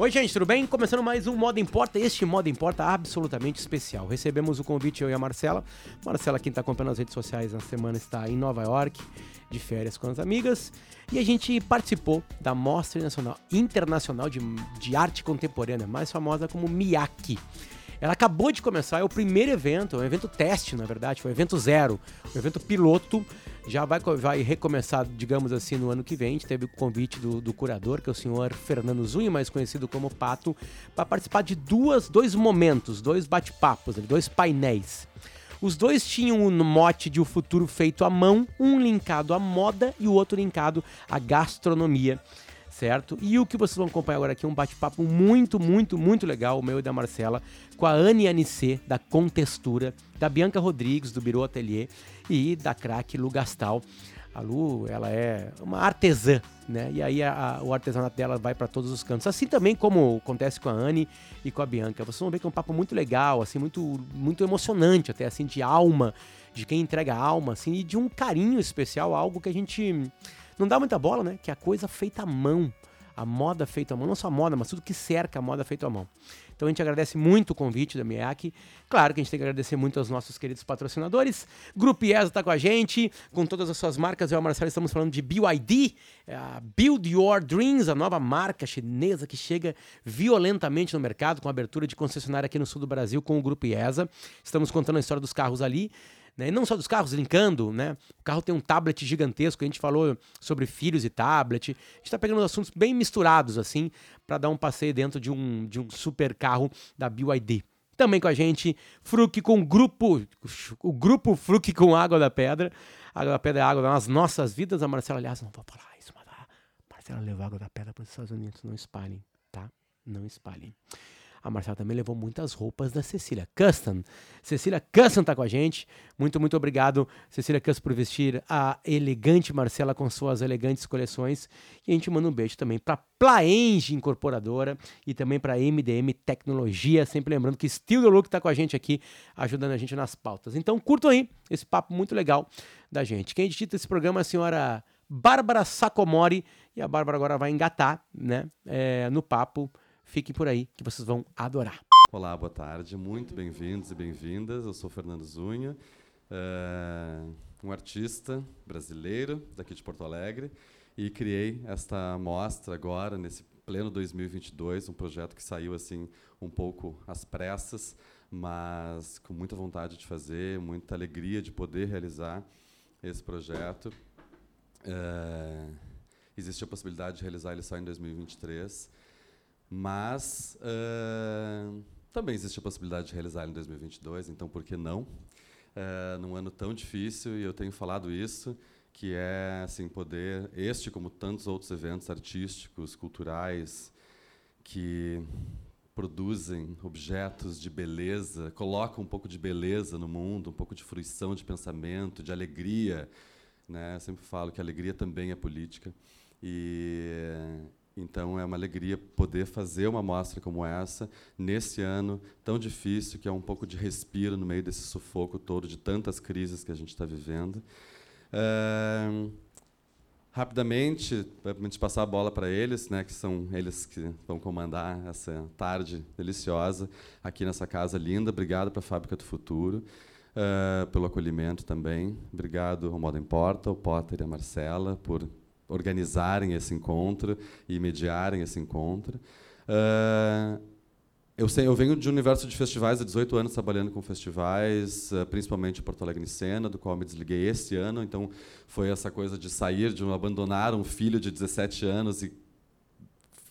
Oi, gente, tudo bem? Começando mais um Moda Importa. Este Moda Importa absolutamente especial. Recebemos o convite, eu e a Marcela. Marcela, quem está acompanhando as redes sociais na semana, está em Nova York, de férias com as amigas. E a gente participou da Mostra Internacional, de, de Arte Contemporânea, mais famosa como MIAC. Ela acabou de começar, é o primeiro evento, é um evento teste, na verdade, foi um evento zero, um evento piloto. Já vai, vai recomeçar, digamos assim, no ano que vem. A gente teve o convite do, do curador, que é o senhor Fernando Zunha, mais conhecido como Pato, para participar de duas, dois momentos, dois bate-papos, dois painéis. Os dois tinham um mote de o um futuro feito à mão, um linkado à moda e o outro linkado à gastronomia certo? E o que vocês vão acompanhar agora aqui é um bate-papo muito, muito, muito legal, o meu e da Marcela, com a Anne Anicê, da Contextura, da Bianca Rodrigues, do Biro Atelier, e da craque Lu Gastal. A Lu, ela é uma artesã, né? E aí a, a, o artesanato dela vai para todos os cantos. Assim também como acontece com a Anne e com a Bianca. Vocês vão ver que é um papo muito legal, assim, muito, muito emocionante, até assim, de alma, de quem entrega alma, assim, e de um carinho especial, algo que a gente não dá muita bola, né? Que é a coisa feita à mão. A moda feita à mão, não só a moda, mas tudo que cerca a moda feita à mão. Então a gente agradece muito o convite da MIAC. Claro que a gente tem que agradecer muito aos nossos queridos patrocinadores. Grupo IESA está com a gente, com todas as suas marcas. Eu e o Marcelo estamos falando de BYD, é a Build Your Dreams, a nova marca chinesa que chega violentamente no mercado, com abertura de concessionária aqui no sul do Brasil com o Grupo IESA. Estamos contando a história dos carros ali. Né? E não só dos carros, linkando, né? O carro tem um tablet gigantesco, a gente falou sobre filhos e tablet. A gente está pegando assuntos bem misturados, assim, para dar um passeio dentro de um, de um super carro da BYD. Também com a gente, Fruc com grupo, o grupo Fruc com Água da Pedra. Água da Pedra é água das nossas vidas. A Marcela, aliás, não vou falar isso, mas a Marcela levou água da pedra para os Estados Unidos. Não espalhem, tá? Não espalhem. A Marcela também levou muitas roupas da Cecília Custom. Cecília Custom está com a gente. Muito, muito obrigado, Cecília Custom, por vestir a elegante Marcela com suas elegantes coleções. E a gente manda um beijo também para Plaenge Incorporadora e também para MDM Tecnologia. Sempre lembrando que Steel the Look está com a gente aqui, ajudando a gente nas pautas. Então curtam aí esse papo muito legal da gente. Quem edita esse programa é a senhora Bárbara Sacomori. E a Bárbara agora vai engatar né, é, no papo Fiquem por aí que vocês vão adorar. Olá, boa tarde. Muito bem-vindos e bem-vindas. Eu sou Fernando Zunha, uh, um artista brasileiro daqui de Porto Alegre e criei esta mostra agora nesse pleno 2022, um projeto que saiu assim um pouco às pressas, mas com muita vontade de fazer, muita alegria de poder realizar esse projeto. Uh, existe a possibilidade de realizar ele só em 2023. Mas uh, também existe a possibilidade de realizar em 2022, então por que não? Uh, num ano tão difícil, e eu tenho falado isso, que é assim poder, este como tantos outros eventos artísticos, culturais, que produzem objetos de beleza, colocam um pouco de beleza no mundo, um pouco de fruição de pensamento, de alegria. Né? Eu sempre falo que a alegria também é política. E, então é uma alegria poder fazer uma mostra como essa nesse ano tão difícil, que é um pouco de respiro no meio desse sufoco todo de tantas crises que a gente está vivendo. É, rapidamente, para a gente passar a bola para eles, né, que são eles que vão comandar essa tarde deliciosa aqui nessa casa linda. Obrigado para a Fábrica do Futuro. Uh, pelo acolhimento também. Obrigado ao Moda Importa, ao Potter e a Marcela por organizarem esse encontro e mediarem esse encontro. Uh, eu, sei, eu venho de um universo de festivais há 18 anos trabalhando com festivais, uh, principalmente Porto Alegre Cena, do qual me desliguei esse ano. Então, foi essa coisa de sair, de abandonar um filho de 17 anos e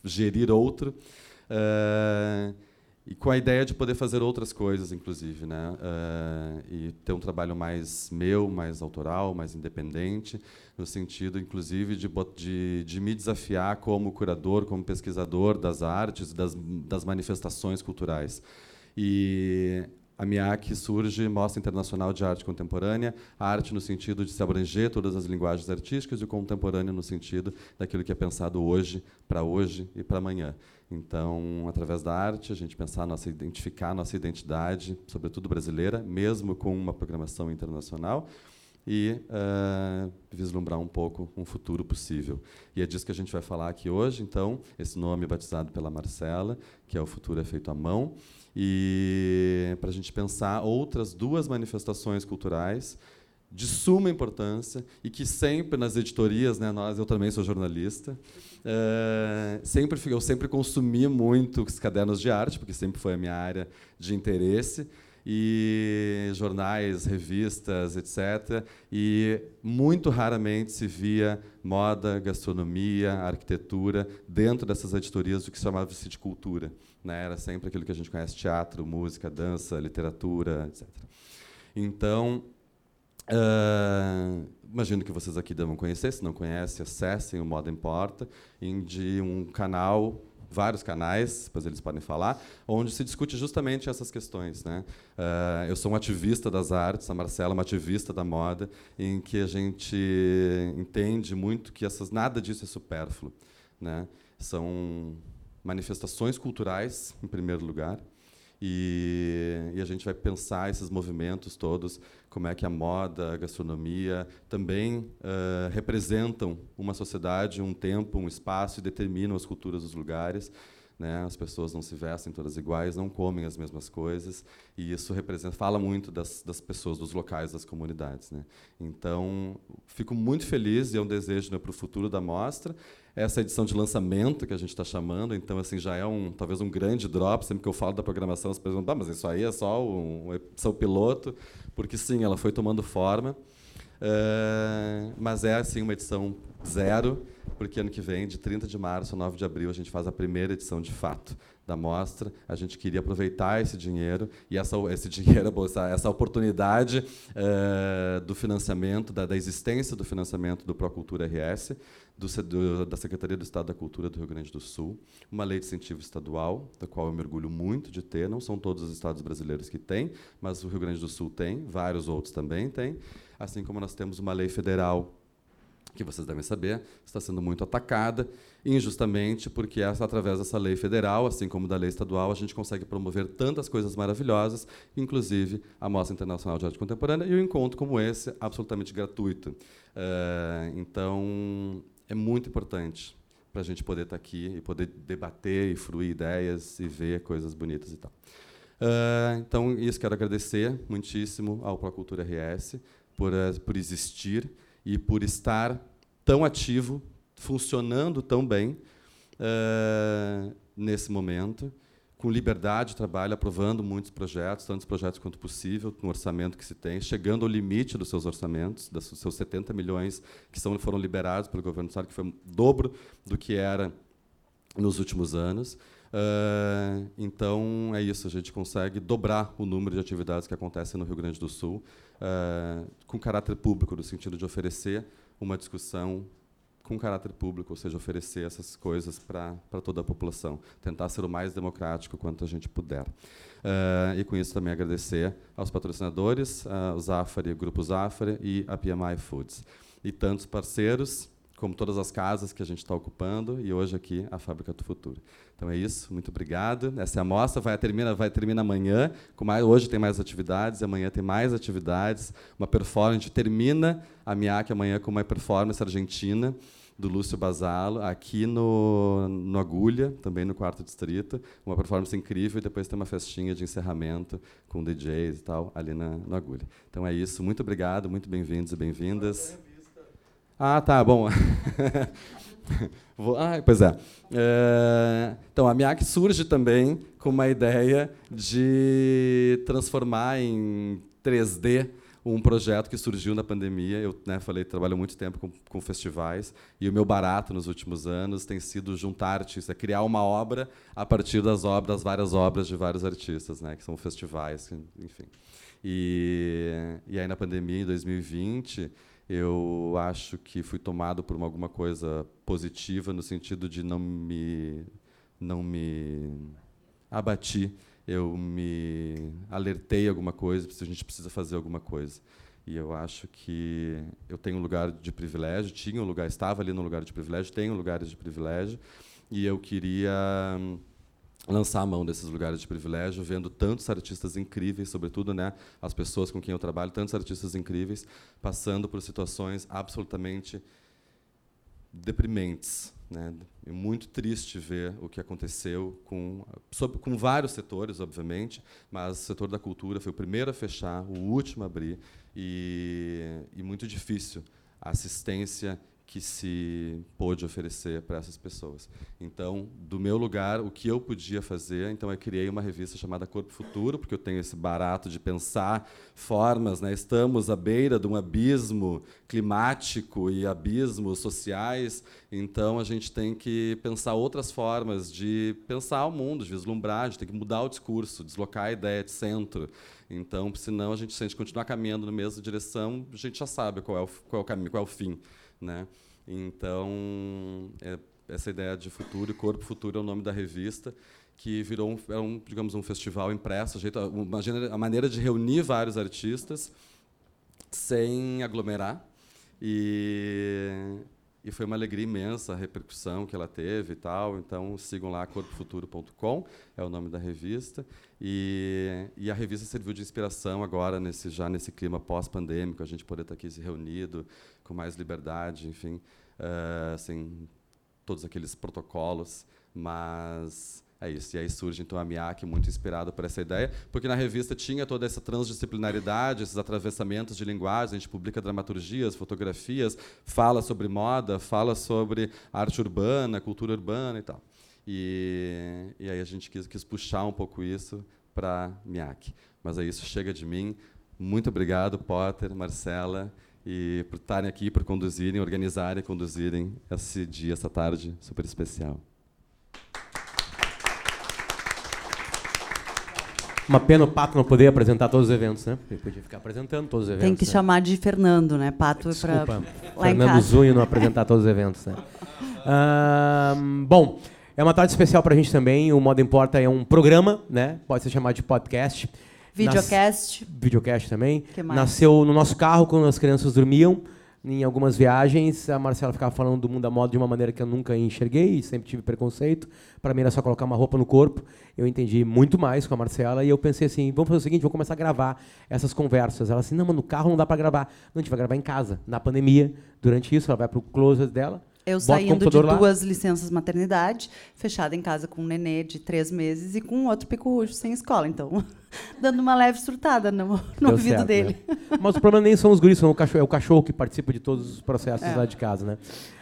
gerir outro. Uh, e com a ideia de poder fazer outras coisas, inclusive, né? Uh, e ter um trabalho mais meu, mais autoral, mais independente, no sentido, inclusive, de, de, de me desafiar como curador, como pesquisador das artes, das, das manifestações culturais. E a MIAC surge Mostra Internacional de Arte Contemporânea, a arte no sentido de se abranger todas as linguagens artísticas e o contemporâneo no sentido daquilo que é pensado hoje, para hoje e para amanhã. Então, através da arte, a gente pensar nossa identificar nossa identidade, sobretudo brasileira, mesmo com uma programação internacional, e uh, vislumbrar um pouco um futuro possível. E é disso que a gente vai falar aqui hoje. Então, esse nome é batizado pela Marcela, que é o futuro é feito à mão, e para a gente pensar outras duas manifestações culturais de suma importância e que sempre nas editorias, né, nós, eu também sou jornalista, é, sempre eu sempre consumi muito os cadernos de arte, porque sempre foi a minha área de interesse e jornais, revistas, etc. E muito raramente se via moda, gastronomia, arquitetura dentro dessas editorias do que se chamava-se de cultura. Né? Era sempre aquilo que a gente conhece: teatro, música, dança, literatura, etc. Então, uh, imagino que vocês aqui devam conhecer. Se não conhecem, acessem o Moda Importa, de um canal vários canais, depois eles podem falar, onde se discute justamente essas questões. Né? Uh, eu sou um ativista das artes, a Marcela é uma ativista da moda, em que a gente entende muito que essas, nada disso é supérfluo. Né? São manifestações culturais, em primeiro lugar, e, e, a gente vai pensar esses movimentos todos, como é que a moda, a gastronomia também uh, representam uma sociedade, um tempo, um espaço e determinam as culturas dos lugares. Né? As pessoas não se vestem todas iguais, não comem as mesmas coisas, e isso representa, fala muito das, das pessoas, dos locais, das comunidades. Né? Então, fico muito feliz e é um desejo né, para o futuro da mostra essa edição de lançamento que a gente está chamando, então assim já é um talvez um grande drop. Sempre que eu falo da programação, as pessoas perguntam, ah, mas isso aí é só um, uma edição piloto, porque sim, ela foi tomando forma, uh, mas é assim uma edição zero, porque ano que vem, de 30 de março a 9 de abril, a gente faz a primeira edição de fato da mostra. A gente queria aproveitar esse dinheiro e essa, esse dinheiro, essa, oportunidade uh, do financiamento, da, da, existência do financiamento do Procultura RS, do, do, da Secretaria do Estado da Cultura do Rio Grande do Sul, uma lei de incentivo estadual, da qual eu me orgulho muito de ter. Não são todos os estados brasileiros que têm, mas o Rio Grande do Sul tem, vários outros também têm. Assim como nós temos uma lei federal que vocês devem saber, está sendo muito atacada, injustamente, porque essa, através dessa lei federal, assim como da lei estadual, a gente consegue promover tantas coisas maravilhosas, inclusive a Mostra Internacional de Arte Contemporânea e um encontro como esse, absolutamente gratuito. Uh, então, é muito importante para a gente poder estar aqui e poder debater e fruir ideias e ver coisas bonitas e tal. Uh, então, isso quero agradecer muitíssimo ao Procultura RS por, uh, por existir e por estar tão ativo, funcionando tão bem uh, nesse momento com liberdade de trabalho, aprovando muitos projetos, tantos projetos quanto possível, no orçamento que se tem, chegando ao limite dos seus orçamentos, dos seus 70 milhões que são, foram liberados pelo governo do Estado, que foi o dobro do que era nos últimos anos. Uh, então, é isso, a gente consegue dobrar o número de atividades que acontecem no Rio Grande do Sul, uh, com caráter público, no sentido de oferecer uma discussão com caráter público, ou seja, oferecer essas coisas para toda a população, tentar ser o mais democrático quanto a gente puder. Uh, e com isso também agradecer aos patrocinadores, uh, o Zafari, o Grupo Zafari e a PMI Foods. E tantos parceiros, como todas as casas que a gente está ocupando, e hoje aqui a Fábrica do Futuro. Então é isso, muito obrigado. Essa é a mostra, vai terminar vai termina amanhã, mais, hoje tem mais atividades, amanhã tem mais atividades, uma performance, termina a MIAC amanhã com uma performance argentina, do Lúcio Basalo, aqui no, no Agulha, também no quarto distrito. Uma performance incrível e depois tem uma festinha de encerramento com DJs e tal, ali na, no Agulha. Então é isso. Muito obrigado, muito bem-vindos e bem-vindas. Ah, tá, bom. Vou, ah, pois é. é. Então, a MIAC surge também com uma ideia de transformar em 3D um projeto que surgiu na pandemia. Eu né, falei, trabalho muito tempo com, com, festivais e o meu barato nos últimos anos tem sido juntar artistas, é criar uma obra a partir das obras, várias obras de vários artistas, né, que são festivais, enfim. E, e aí na pandemia, em 2020, eu acho que fui tomado por uma, alguma coisa positiva no sentido de não me não me abati eu me alertei alguma coisa, a gente precisa fazer alguma coisa. E eu acho que eu tenho um lugar de privilégio, tinha um lugar, estava ali no lugar de privilégio, tenho lugares de privilégio, e eu queria lançar a mão desses lugares de privilégio, vendo tantos artistas incríveis, sobretudo né, as pessoas com quem eu trabalho, tantos artistas incríveis, passando por situações absolutamente deprimentes. Né? É muito triste ver o que aconteceu com, sobre, com vários setores, obviamente, mas o setor da cultura foi o primeiro a fechar, o último a abrir, e, e muito difícil a assistência que se pôde oferecer para essas pessoas. Então, do meu lugar, o que eu podia fazer, então eu criei uma revista chamada Corpo Futuro, porque eu tenho esse barato de pensar formas, né? Estamos à beira de um abismo climático e abismos sociais, então a gente tem que pensar outras formas de pensar o mundo, de vislumbrar, gente tem que mudar o discurso, deslocar a ideia de centro. Então, senão a gente se a gente continuar caminhando na mesma direção, a gente já sabe qual é o, qual é o caminho, qual é o fim. Né? Então, é, essa ideia de futuro, e Corpo Futuro é o nome da revista, que virou um, é um digamos, um festival impresso, uma, uma maneira de reunir vários artistas sem aglomerar. E, e foi uma alegria imensa a repercussão que ela teve e tal. Então, sigam lá, corpofuturo.com, é o nome da revista. E, e, a revista serviu de inspiração agora, nesse, já nesse clima pós-pandêmico, a gente poder estar aqui se reunido com mais liberdade, enfim, uh, sem todos aqueles protocolos. Mas é isso. E aí surge então a MIAC, muito inspirado por essa ideia, porque na revista tinha toda essa transdisciplinaridade, esses atravessamentos de linguagem, a gente publica dramaturgias, fotografias, fala sobre moda, fala sobre arte urbana, cultura urbana e tal. E, e aí a gente quis, quis puxar um pouco isso para MIAC. Mas é isso, chega de mim. Muito obrigado, Potter, Marcela, e por estarem aqui, por conduzirem, organizarem, conduzirem esse dia, essa tarde super especial. Uma pena o Pato não poder apresentar todos os eventos, né? Ele podia ficar apresentando todos os eventos. Tem que né? chamar de Fernando, né? Pato para Fernando Zunho não apresentar todos os eventos, né? bom, é uma tarde especial para a gente também. O Moda Importa é um programa, né? Pode ser chamado de podcast. Videocast. Nas... Videocast também. Nasceu no nosso carro quando as crianças dormiam em algumas viagens, a Marcela ficava falando do mundo da moda de uma maneira que eu nunca enxerguei, sempre tive preconceito. Para mim era só colocar uma roupa no corpo. Eu entendi muito mais com a Marcela e eu pensei assim: vamos fazer o seguinte, vamos começar a gravar essas conversas. Ela assim: não, mas no carro não dá para gravar. Não, a gente vai gravar em casa, na pandemia. Durante isso, ela vai para o closet dela. Eu saindo de duas licenças maternidade, fechada em casa com um nenê de três meses e com outro pico sem escola. Então, dando uma leve surtada no, no ouvido certo, dele. Né? Mas o problema nem são os guris, são o cachorro, é o cachorro que participa de todos os processos é. lá de casa, né?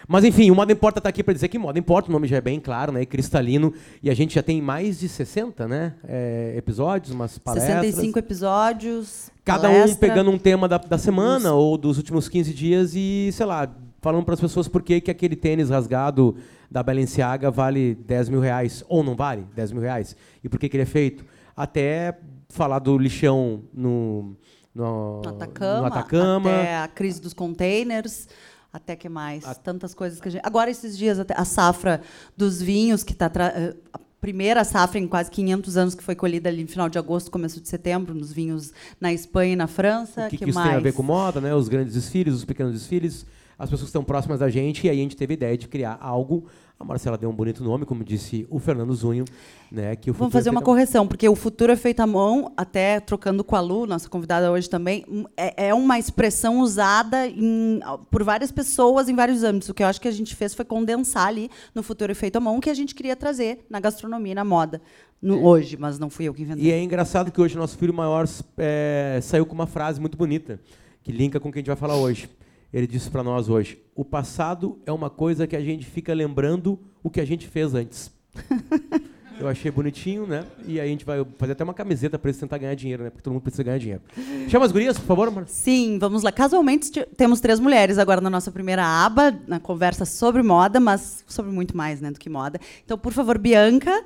Mas enfim, o Moda Importa está aqui para dizer que Moda Importa, o nome já é bem claro, né? Cristalino. E a gente já tem mais de 60 né? É, episódios, umas palestras. 65 episódios. Cada palestra, um pegando um tema da, da semana ou dos últimos 15 dias e, sei lá, falando para as pessoas por que, que aquele tênis rasgado da Balenciaga vale 10 mil reais, ou não vale 10 mil reais, e por que, que ele é feito. Até falar do lixão no, no, no, Atacama, no Atacama. Até a crise dos containers. Até que mais? A... Tantas coisas que a gente. Agora, esses dias, a safra dos vinhos, que está. Tra... Eh, a primeira safra em quase 500 anos, que foi colhida ali no final de agosto, começo de setembro, nos vinhos na Espanha e na França. O que, que, que isso mais? tem a ver com moda, né? Os grandes desfiles, os pequenos desfiles as pessoas que estão próximas da gente, e aí a gente teve a ideia de criar algo. A Marcela deu um bonito nome, como disse o Fernando Zunho. Né, que o Vamos fazer é uma correção, porque o futuro é feito à mão, até trocando com a Lu, nossa convidada hoje também, hum, é, é uma expressão usada em, por várias pessoas em vários âmbitos. O que eu acho que a gente fez foi condensar ali no futuro é feito à mão que a gente queria trazer na gastronomia na moda. No, hoje, mas não fui eu que inventei. E é engraçado que hoje nosso filho maior é, saiu com uma frase muito bonita, que linka com o que a gente vai falar hoje ele disse para nós hoje: o passado é uma coisa que a gente fica lembrando o que a gente fez antes. Eu achei bonitinho, né? E aí a gente vai fazer até uma camiseta para eles tentar ganhar dinheiro, né? Porque todo mundo precisa ganhar dinheiro. Chama as gurias, por favor, Mar. Sim, vamos lá. Casualmente temos três mulheres agora na nossa primeira aba, na conversa sobre moda, mas sobre muito mais, né, do que moda. Então, por favor, Bianca,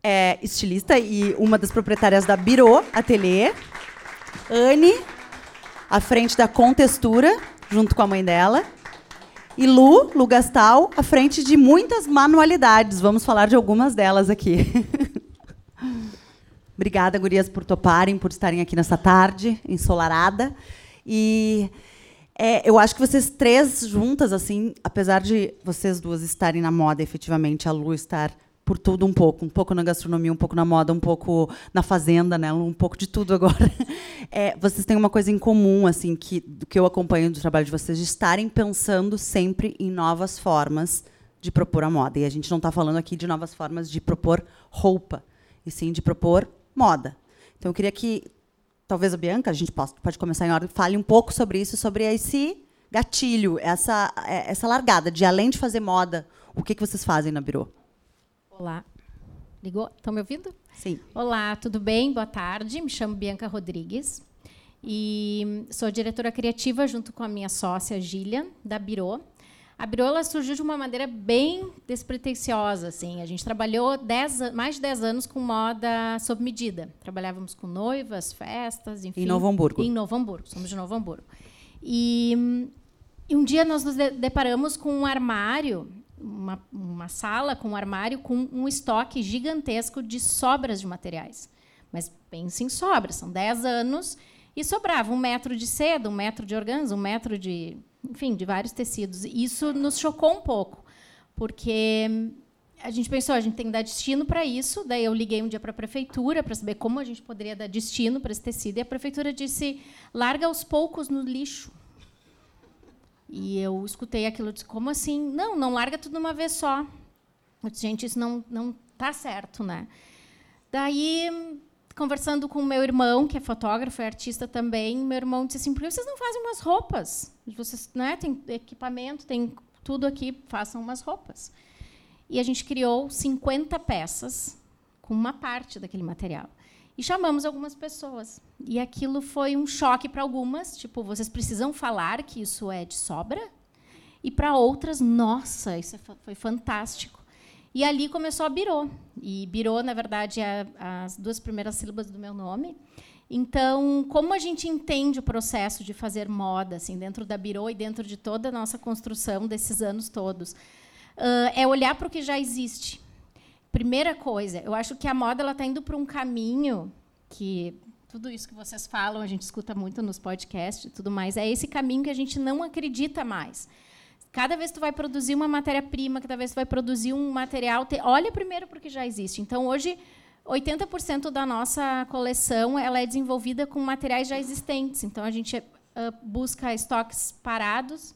é estilista e uma das proprietárias da Biro Atelier. Anne, à frente da Contextura junto com a mãe dela. E Lu, Lu Gastal, à frente de muitas manualidades. Vamos falar de algumas delas aqui. Obrigada, gurias, por toparem, por estarem aqui nessa tarde ensolarada. E é, eu acho que vocês três juntas, assim, apesar de vocês duas estarem na moda, efetivamente, a Lu estar por tudo um pouco, um pouco na gastronomia, um pouco na moda, um pouco na fazenda, né? Um pouco de tudo agora. É, vocês têm uma coisa em comum, assim, que do que eu acompanho do trabalho de vocês, de estarem pensando sempre em novas formas de propor a moda. E a gente não está falando aqui de novas formas de propor roupa, e sim de propor moda. Então eu queria que talvez a Bianca, a gente possa, pode começar em ordem, fale um pouco sobre isso, sobre esse gatilho, essa é, essa largada de além de fazer moda, o que que vocês fazem na Biro? Olá. Ligou? Estão me ouvindo? Sim. Olá, tudo bem? Boa tarde. Me chamo Bianca Rodrigues e sou diretora criativa junto com a minha sócia Gília, da Biro. A Biro ela surgiu de uma maneira bem despretensiosa. Assim. A gente trabalhou dez, mais de 10 anos com moda sob medida. Trabalhávamos com noivas, festas, enfim. Em Novo Hamburgo. Em Novo Hamburgo. Somos de Novo Hamburgo. E, e um dia nós nos deparamos com um armário uma, uma sala com um armário com um estoque gigantesco de sobras de materiais. Mas pense em sobras, são 10 anos e sobrava um metro de seda, um metro de organza, um metro de, enfim, de vários tecidos. Isso nos chocou um pouco, porque a gente pensou, a gente tem que dar destino para isso. Daí eu liguei um dia para a prefeitura para saber como a gente poderia dar destino para esse tecido. E a prefeitura disse: larga aos poucos no lixo. E eu escutei aquilo e disse, como assim? Não, não larga tudo de uma vez só. Eu disse, gente, isso não não tá certo, né? Daí, conversando com meu irmão, que é fotógrafo e artista também, meu irmão disse assim, por que vocês não fazem umas roupas? Vocês, né, tem equipamento, tem tudo aqui, façam umas roupas. E a gente criou 50 peças com uma parte daquele material. E chamamos algumas pessoas. E aquilo foi um choque para algumas, tipo, vocês precisam falar que isso é de sobra? E para outras, nossa, isso é foi fantástico. E ali começou a Birô. E Birô, na verdade, é as duas primeiras sílabas do meu nome. Então, como a gente entende o processo de fazer moda, assim, dentro da Birô e dentro de toda a nossa construção desses anos todos, uh, é olhar para o que já existe. Primeira coisa, eu acho que a moda ela está indo para um caminho que tudo isso que vocês falam, a gente escuta muito nos podcasts e tudo mais, é esse caminho que a gente não acredita mais. Cada vez que tu vai produzir uma matéria-prima, cada vez que tu vai produzir um material, te, olha primeiro porque já existe. Então, hoje, 80% da nossa coleção ela é desenvolvida com materiais já existentes. Então, a gente uh, busca estoques parados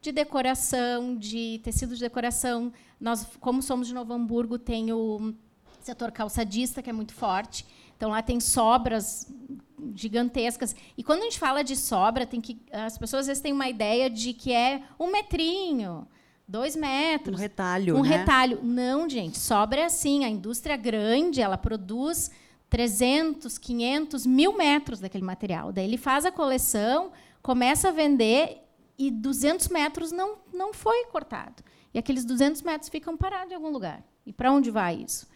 de decoração, de tecido de decoração, nós, como somos de Novo Hamburgo, tem o setor calçadista, que é muito forte. Então, lá tem sobras gigantescas. E quando a gente fala de sobra, tem que as pessoas às vezes têm uma ideia de que é um metrinho, dois metros. Um retalho, Um né? retalho. Não, gente. Sobra é assim. A indústria grande, ela produz 300, 500, mil metros daquele material. Daí ele faz a coleção, começa a vender e 200 metros não, não foi cortado. E aqueles 200 metros ficam parados em algum lugar. E para onde vai isso?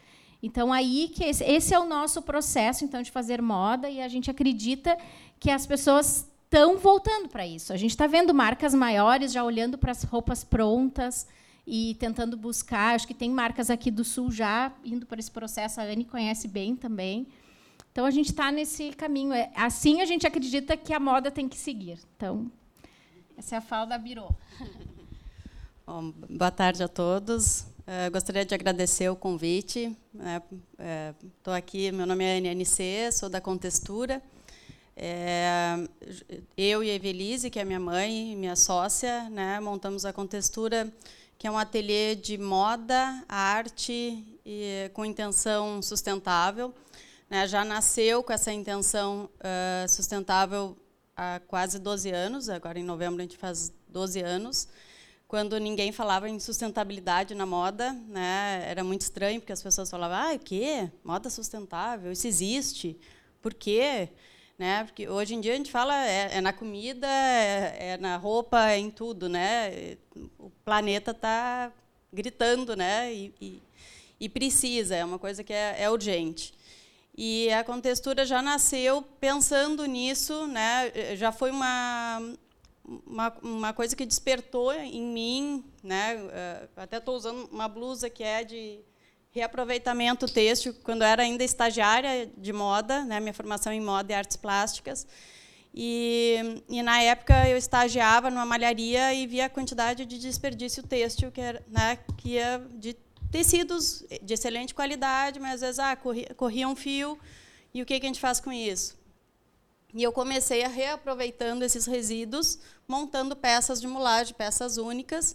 Então aí que esse, esse, é o nosso processo então de fazer moda e a gente acredita que as pessoas estão voltando para isso. A gente está vendo marcas maiores já olhando para as roupas prontas e tentando buscar. Acho que tem marcas aqui do sul já indo por esse processo. A Anne conhece bem também. Então a gente está nesse caminho. É, assim a gente acredita que a moda tem que seguir. Então essa é a fala da Biro. Bom, boa tarde a todos. Uh, gostaria de agradecer o convite. Estou né? uh, aqui, meu nome é NNC, sou da Contextura. É, eu e a Evelise, que é minha mãe, minha sócia, né, montamos a Contextura, que é um ateliê de moda, arte e com intenção sustentável. Né, já nasceu com essa intenção uh, sustentável há quase 12 anos, agora em novembro a gente faz 12 anos quando ninguém falava em sustentabilidade na moda, né? Era muito estranho porque as pessoas falavam: "Ah, o quê? Moda sustentável? Isso existe? Por quê?" Né? Porque hoje em dia a gente fala é, é na comida, é, é, na roupa, é em tudo, né? O planeta está gritando, né? E, e, e, precisa, é uma coisa que é, é urgente. E a contextura já nasceu pensando nisso, né? Já foi uma uma, uma coisa que despertou em mim, né? Eh, até estou usando uma blusa que é de reaproveitamento têxtil, quando eu era ainda estagiária de moda, né? Minha formação em moda e artes plásticas. E, e na época eu estagiava numa malharia e via a quantidade de desperdício têxtil que era, né? Que ia de tecidos de excelente qualidade, mas às vezes ah, corria, corria um fio, e o que, que a gente faz com isso? E eu comecei a reaproveitando esses resíduos, montando peças de mulagem, peças únicas,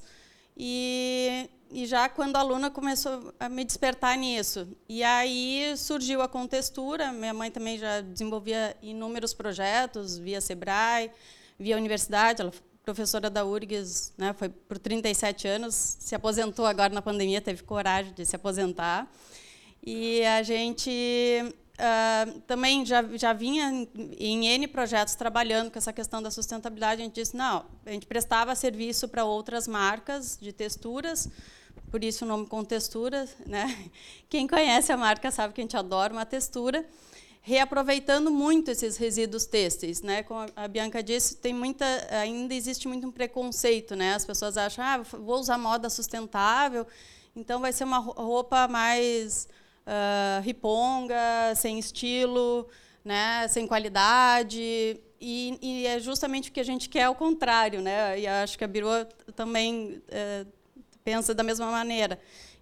e, e já quando a aluna começou a me despertar nisso. E aí surgiu a contextura, minha mãe também já desenvolvia inúmeros projetos, via Sebrae, via universidade, ela professora da URGS, né, foi por 37 anos, se aposentou agora na pandemia, teve coragem de se aposentar. E a gente uh, também já, já vinha em N projetos trabalhando com essa questão da sustentabilidade. A gente disse, não, a gente prestava serviço para outras marcas de texturas, por isso o nome com textura. Né? Quem conhece a marca sabe que a gente adora uma textura reaproveitando muito esses resíduos têxteis, né? Como a Bianca disse, tem muita, ainda existe muito um preconceito, né? As pessoas acham, ah, vou usar moda sustentável, então vai ser uma roupa mais uh, riponga, sem estilo, né? Sem qualidade. E, e, é justamente o que a gente quer, ao contrário, né? E acho que a Biru também uh, pensa da mesma maneira.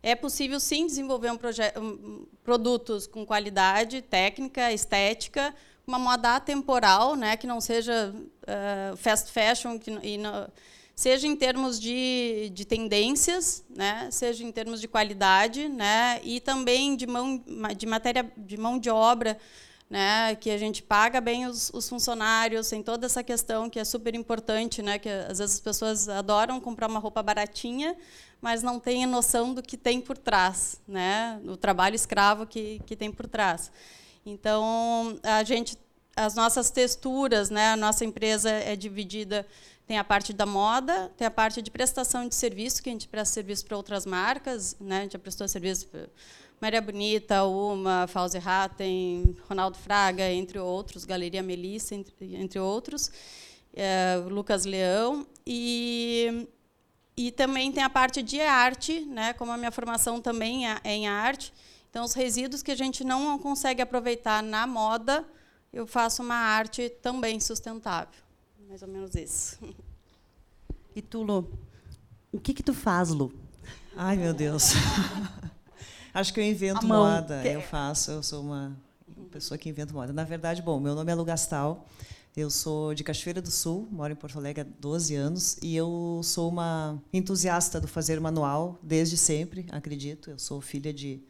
É possível, sim, desenvolver um um, produtos com qualidade técnica, estética, uma moda atemporal, né, que não seja uh, fast fashion, que, e seja em termos de, de tendências, né, seja em termos de qualidade, né, e também de mão de matéria de mão de obra, né, que a gente paga bem os, os funcionários, tem toda essa questão que é super importante, né, que às vezes as pessoas adoram comprar uma roupa baratinha, mas não têm noção do que tem por trás, né? O trabalho escravo que, que tem por trás. Então, a gente, as nossas texturas, né? A nossa empresa é dividida tem a parte da moda, tem a parte de prestação de serviço, que a gente presta serviço para outras marcas, né? A gente já prestou serviço Maria Bonita, Uma, Fauzi Hatten, Ronaldo Fraga, entre outros, Galeria Melissa, entre, entre outros, é, Lucas Leão. E e também tem a parte de arte, né, como a minha formação também é, é em arte. Então, os resíduos que a gente não consegue aproveitar na moda, eu faço uma arte também sustentável. Mais ou menos isso. E tu, Lu? O que, que tu faz, Lu? Ai, meu Deus. Acho que eu invento moda. Eu faço, eu sou uma pessoa que inventa moda. Na verdade, bom, meu nome é Lu Gastal. Eu sou de Cachoeira do Sul, moro em Porto Alegre há 12 anos e eu sou uma entusiasta do fazer manual desde sempre, acredito. Eu sou filha de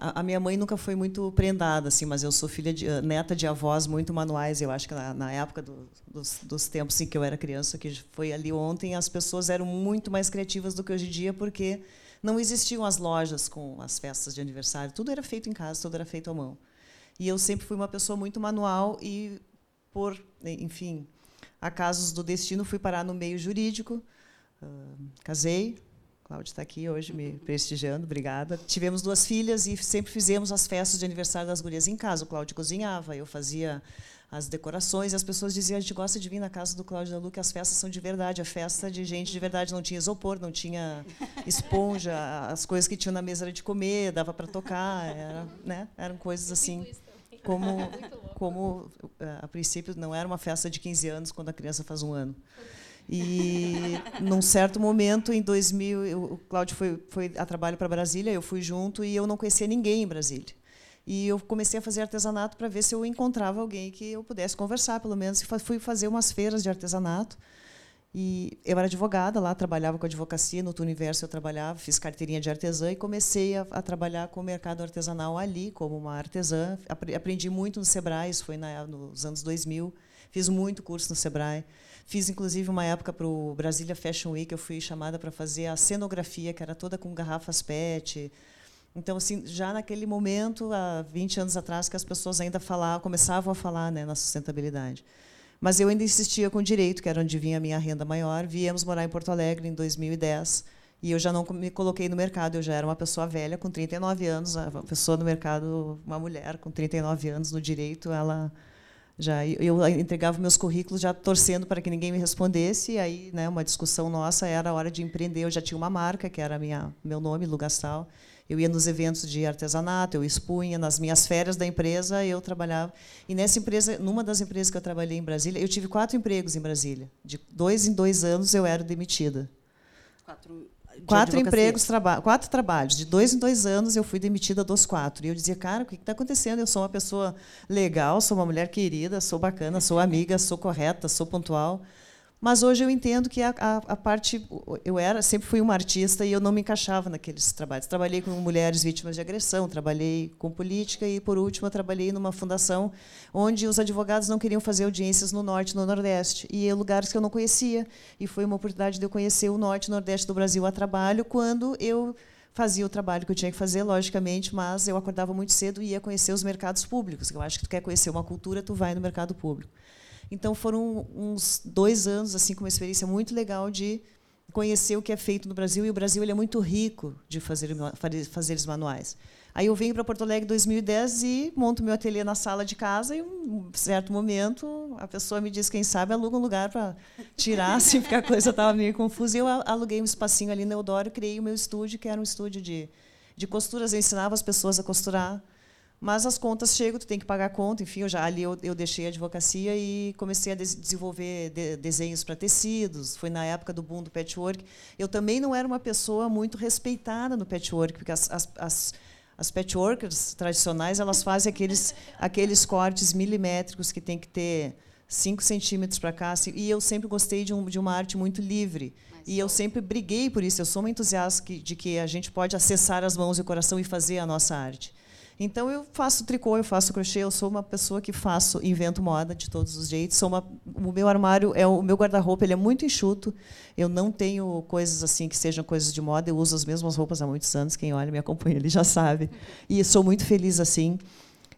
a, minha mãe nunca foi muito prendada assim, mas eu sou filha de neta de avós muito manuais. Eu acho que na, na época do, dos, dos, tempos em que eu era criança, que foi ali ontem, as pessoas eram muito mais criativas do que hoje em dia, porque não existiam as lojas com as festas de aniversário. Tudo era feito em casa, tudo era feito à mão. E eu sempre fui uma pessoa muito manual e por, enfim, acasos do destino, fui parar no meio jurídico. Uh, casei, Cláudia está aqui hoje me prestigiando, obrigada. Tivemos duas filhas e sempre fizemos as festas de aniversário das gurias em casa. O Cláudio cozinhava, eu fazia as decorações e as pessoas diziam: a gente gosta de vir na casa do Cláudio da Lu, que as festas são de verdade, a festa de gente de verdade. Não tinha isopor, não tinha esponja, as coisas que tinham na mesa era de comer, dava para tocar, era, né? eram coisas assim como, como eh, a princípio não era uma festa de 15 anos quando a criança faz um ano. E num certo momento, em 2000, o Cláudio foi, foi a trabalho para Brasília, eu fui junto e eu não conhecia ninguém em Brasília. E eu comecei a fazer artesanato para ver se eu encontrava alguém que eu pudesse conversar, pelo menos. E fui fazer umas feiras de artesanato. E eu era advogada lá, trabalhava com advocacia, no Universo eu trabalhava, fiz carteirinha de artesã e comecei a, a, trabalhar com o mercado artesanal ali, como uma artesã. Aprendi muito no Sebrae, isso foi na, nos anos 2000. Fiz muito curso no Sebrae. Fiz, inclusive, uma época para o Brasília Fashion Week, eu fui chamada para fazer a cenografia, que era toda com garrafas PET. Então, assim, já naquele momento, há 20 anos atrás, que as pessoas ainda falavam, começavam a falar né, na sustentabilidade. Mas eu ainda insistia com o direito, que era onde vinha a minha renda maior. Viemos morar em Porto Alegre em 2010 e eu já não me coloquei no mercado. Eu já era uma pessoa velha, com 39 anos. Uma pessoa no mercado, uma mulher com 39 anos no direito, ela já eu entregava meus currículos já torcendo para que ninguém me respondesse. E aí, né, uma discussão nossa era a hora de empreender. Eu já tinha uma marca que era minha meu nome, Lugastal. Eu ia nos eventos de artesanato, eu expunha nas minhas férias da empresa, eu trabalhava. E nessa empresa, numa das empresas que eu trabalhei em Brasília, eu tive quatro empregos em Brasília. De dois em dois anos eu era demitida. Quatro quatro empregos, traba quatro trabalhos. De dois em dois anos eu fui demitida dos quatro. E eu dizia, cara, o que está acontecendo? Eu sou uma pessoa legal, sou uma mulher querida, sou bacana, sou amiga, sou correta, sou pontual. Mas hoje eu entendo que a, a, a, parte eu era sempre fui uma artista e eu não me encaixava naqueles trabalhos. Trabalhei com mulheres vítimas de agressão, trabalhei com política e por último trabalhei numa fundação onde os advogados não queriam fazer audiências no norte, no nordeste e em lugares que eu não conhecia e foi uma oportunidade de eu conhecer o norte e nordeste do Brasil a trabalho quando eu fazia o trabalho que eu tinha que fazer, logicamente, mas eu acordava muito cedo e ia conhecer os mercados públicos. Eu acho que tu quer conhecer uma cultura, tu vai no mercado público. Então foram uns dois anos assim com uma experiência muito legal de conhecer o que é feito no Brasil. E o Brasil ele é muito rico de fazer fazeres manuais. Aí eu venho para Porto Alegre em 2010 e monto meu ateliê na sala de casa e um certo momento a pessoa me diz quem sabe aluga um lugar para tirar assim porque a coisa estava meio confusa. E eu aluguei um espacinho ali na Eudoro, criei o meu estúdio que era um estúdio de de costuras, eu ensinava as pessoas a costurar mas as contas chegam, tu tem que pagar a conta, enfim, eu já ali eu, eu deixei a advocacia e comecei a des desenvolver de desenhos para tecidos. Foi na época do boom do patchwork. Eu também não era uma pessoa muito respeitada no patchwork, porque as, as, as as patchworkers tradicionais elas fazem aqueles aqueles cortes milimétricos que tem que ter 5 centímetros para cá. Assim, e eu sempre gostei de, um, de uma arte muito livre. e eu sempre briguei por isso. Eu sou uma entusiasta de que a gente pode acessar as mãos e o coração e fazer a nossa arte. Então eu faço tricô, eu faço crochê, eu sou uma pessoa que faço, invento moda de todos os jeitos. Sou uma, o meu armário é o meu guarda-roupa, ele é muito enxuto. Eu não tenho coisas assim que sejam coisas de moda. Eu uso as mesmas roupas há muitos anos. Quem olha me acompanha, ele já sabe. E sou muito feliz assim.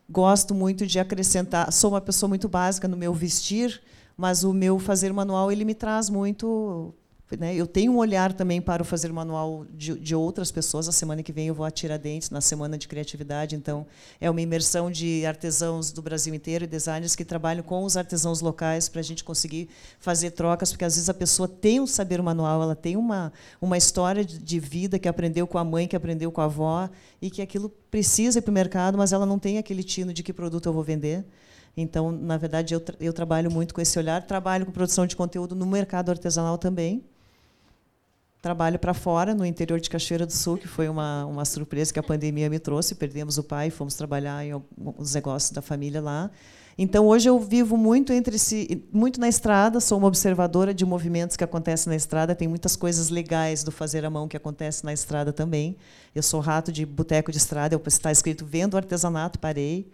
Gosto muito de acrescentar. Sou uma pessoa muito básica no meu vestir, mas o meu fazer manual ele me traz muito né? Eu tenho um olhar também para o fazer manual de, de, outras pessoas. A semana que vem eu vou a Tiradentes, na Semana de Criatividade. Então, é uma imersão de artesãos do Brasil inteiro e designers que trabalham com os artesãos locais para a gente conseguir fazer trocas, porque às vezes a pessoa tem um saber manual, ela tem uma, uma história de, de vida que aprendeu com a mãe, que aprendeu com a avó, e que aquilo precisa ir para o mercado, mas ela não tem aquele tino de que produto eu vou vender. Então, na verdade, eu, tra eu trabalho muito com esse olhar, trabalho com produção de conteúdo no mercado artesanal também trabalho para fora, no interior de Cachoeira do Sul, que foi uma, uma surpresa que a pandemia me trouxe. Perdemos o pai, fomos trabalhar em alguns negócios da família lá. Então hoje eu vivo muito entre si, muito na estrada, sou uma observadora de movimentos que acontecem na estrada, tem muitas coisas legais do fazer à mão que acontece na estrada também. Eu sou rato de boteco de estrada, eu está escrito vendo artesanato, parei.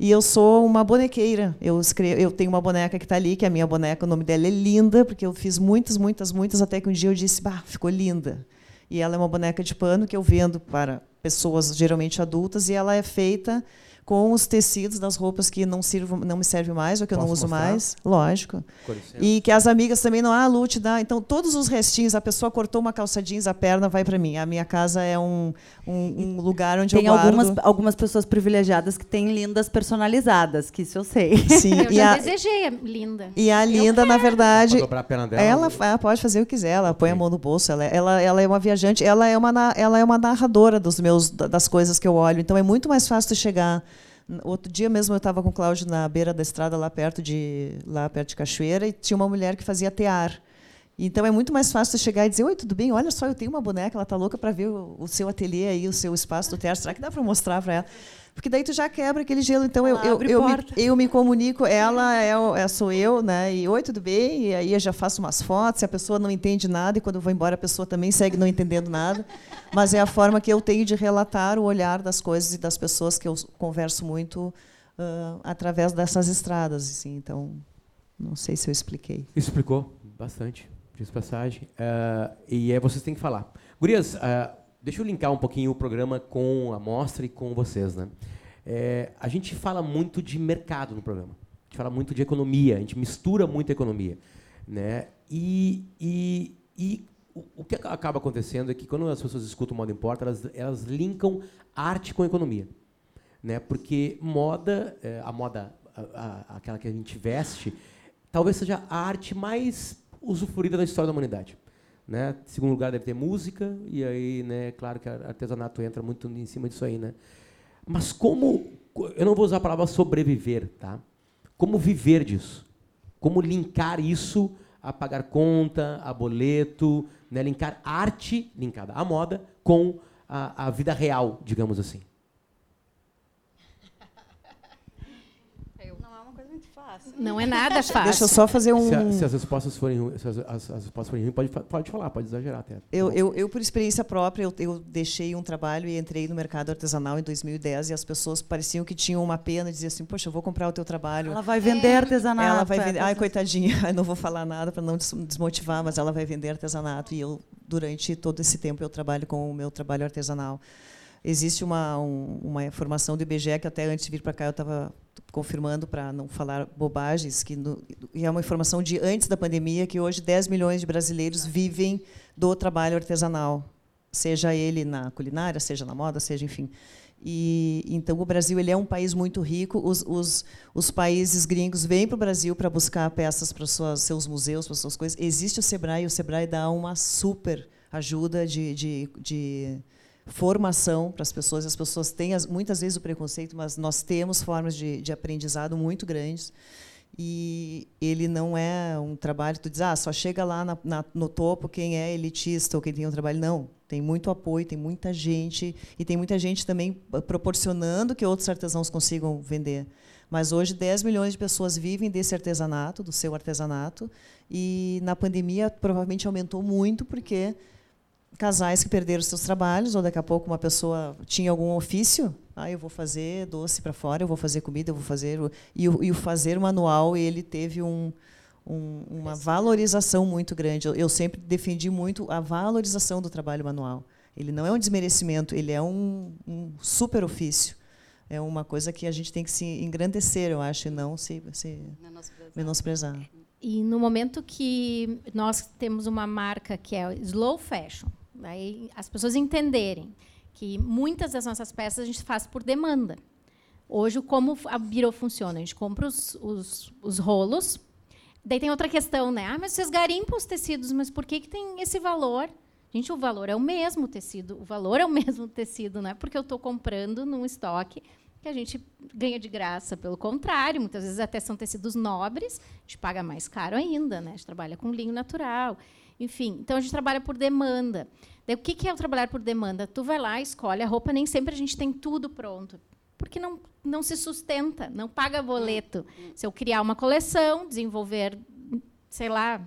E eu sou uma bonequeira. Eu escrevo, eu tenho uma boneca que está ali, que é a minha boneca, o nome dela é Linda, porque eu fiz muitas, muitas, muitas até que um dia eu disse, bah, ficou linda. E ela é uma boneca de pano que eu vendo para pessoas geralmente adultas e ela é feita com os tecidos das roupas que não, sirvo, não me servem mais ou que eu não uso mostrar? mais. Lógico. E que as amigas também não, ah, Lu, te dá. Então, todos os restinhos, a pessoa cortou uma calça jeans, a perna vai para mim. A minha casa é um, um, um lugar onde tem eu guardo... algumas algumas pessoas privilegiadas que têm lindas personalizadas, que isso eu sei. Sim, eu já a, desejei a linda. E a linda, na verdade, dobrar a perna dela, ela, ela pode fazer o que quiser, ela põe a mão no bolso, ela, ela, ela é uma viajante, ela é uma, ela é uma narradora dos meus, das coisas que eu olho. Então, é muito mais fácil tu chegar Outro dia mesmo eu estava com o Cláudio na beira da estrada lá perto de lá perto de Cachoeira e tinha uma mulher que fazia tear. Então é muito mais fácil você chegar e dizer: "Oi, tudo bem? Olha só, eu tenho uma boneca, ela está louca para ver o, o, seu ateliê aí, o seu espaço do tear. Será que dá para mostrar para ela?" Porque daí tu já quebra aquele gelo. Então eu, eu, eu, me, eu me comunico, ela é, é, sou eu, né? E oi, tudo bem? E aí eu já faço umas fotos, a pessoa não entende nada, e quando eu vou embora a pessoa também segue não entendendo nada. Mas é a forma que eu tenho de relatar o olhar das coisas e das pessoas que eu converso muito uh, através dessas estradas. Assim. Então, não sei se eu expliquei. Explicou bastante, diz passagem. Uh, e aí vocês têm que falar. Gurias, uh, Deixa eu linkar um pouquinho o programa com a mostra e com vocês. Né? É, a gente fala muito de mercado no programa. A gente fala muito de economia, a gente mistura muito economia. Né? E, e, e o, que acaba acontecendo é que quando as pessoas escutam moda importa, elas, elas linkam arte com economia. Né? Porque moda, é, a moda, a, a, aquela que a gente veste, talvez seja a arte mais usufruída da história da humanidade. Né? Segundo lugar deve ter música e aí, né, claro que artesanato entra muito em cima disso aí, né? Mas como eu não vou usar a palavra sobreviver, tá? Como viver disso? Como linkar isso a pagar conta, a boleto, né? linkar arte linkada à moda com a, a vida real, digamos assim. Não é nada fácil. Deixa eu só fazer um. Se, a, se as respostas forem, se as, as, as respostas forem ruins, pode, pode falar, pode exagerar até. Eu, eu, eu por experiência própria, eu, eu, deixei um trabalho e entrei no mercado artesanal em 2010 e as pessoas pareciam que tinham uma pena, diziam assim: Poxa, eu vou comprar o teu trabalho. Ela vai vender é, artesanato. Ela vai vender. Ai, coitadinha, não vou falar nada para não desmotivar, mas ela vai vender artesanato e eu, durante todo esse tempo, eu trabalho com o meu trabalho artesanal. Existe uma, um, uma formação do IBGE que até antes de vir para cá eu estava confirmando para não falar bobagens, que no, é uma informação de antes da pandemia que hoje 10 milhões de brasileiros vivem do trabalho artesanal, seja ele na culinária, seja na moda, seja enfim. E então o Brasil ele é um país muito rico. Os, os, os países gringos vêm para o Brasil para buscar peças para suas, seus museus, para suas coisas. Existe o Sebrae, o Sebrae dá uma super ajuda de, de, de formação para as pessoas. As pessoas têm muitas vezes o preconceito, mas nós temos formas de, de aprendizado muito grandes. E ele não é um trabalho, tu diz, ah, só chega lá na, na, no topo quem é elitista ou quem tem um trabalho. Não, tem muito apoio, tem muita gente, e tem muita gente também proporcionando que outros artesãos consigam vender. Mas hoje 10 milhões de pessoas vivem desse artesanato, do seu artesanato, e na pandemia provavelmente aumentou muito porque casais que perderam seus trabalhos, ou daqui a pouco uma pessoa tinha algum ofício, ah, eu vou fazer doce para fora, eu vou fazer comida, eu vou fazer e o, e o fazer manual ele teve um, um, uma valorização muito grande. Eu, eu, sempre defendi muito a valorização do trabalho manual. Ele não é um desmerecimento, ele é um, um super ofício. É uma coisa que a gente tem que se engrandecer, eu acho, e não se, se menosprezar. menosprezar. E no momento que nós temos uma marca que é slow fashion, Aí as pessoas entenderem que muitas das nossas peças a gente faz por demanda. Hoje, como a Biro funciona? A gente compra os, os, os, rolos. Daí tem outra questão, né? Ah, mas vocês garimpam os tecidos, mas por que, que tem esse valor? Gente, o valor é o mesmo tecido. O valor é o mesmo tecido, não é porque eu estou comprando num estoque que a gente ganha de graça. Pelo contrário, muitas vezes até são tecidos nobres, a gente paga mais caro ainda, né? A gente trabalha com linho natural. Enfim, então a gente trabalha por demanda. Daí, o que é o trabalhar por demanda? Tu vai lá, escolhe a roupa, nem sempre a gente tem tudo pronto. Porque não, não se sustenta, não paga boleto. Se eu criar uma coleção, desenvolver, sei lá,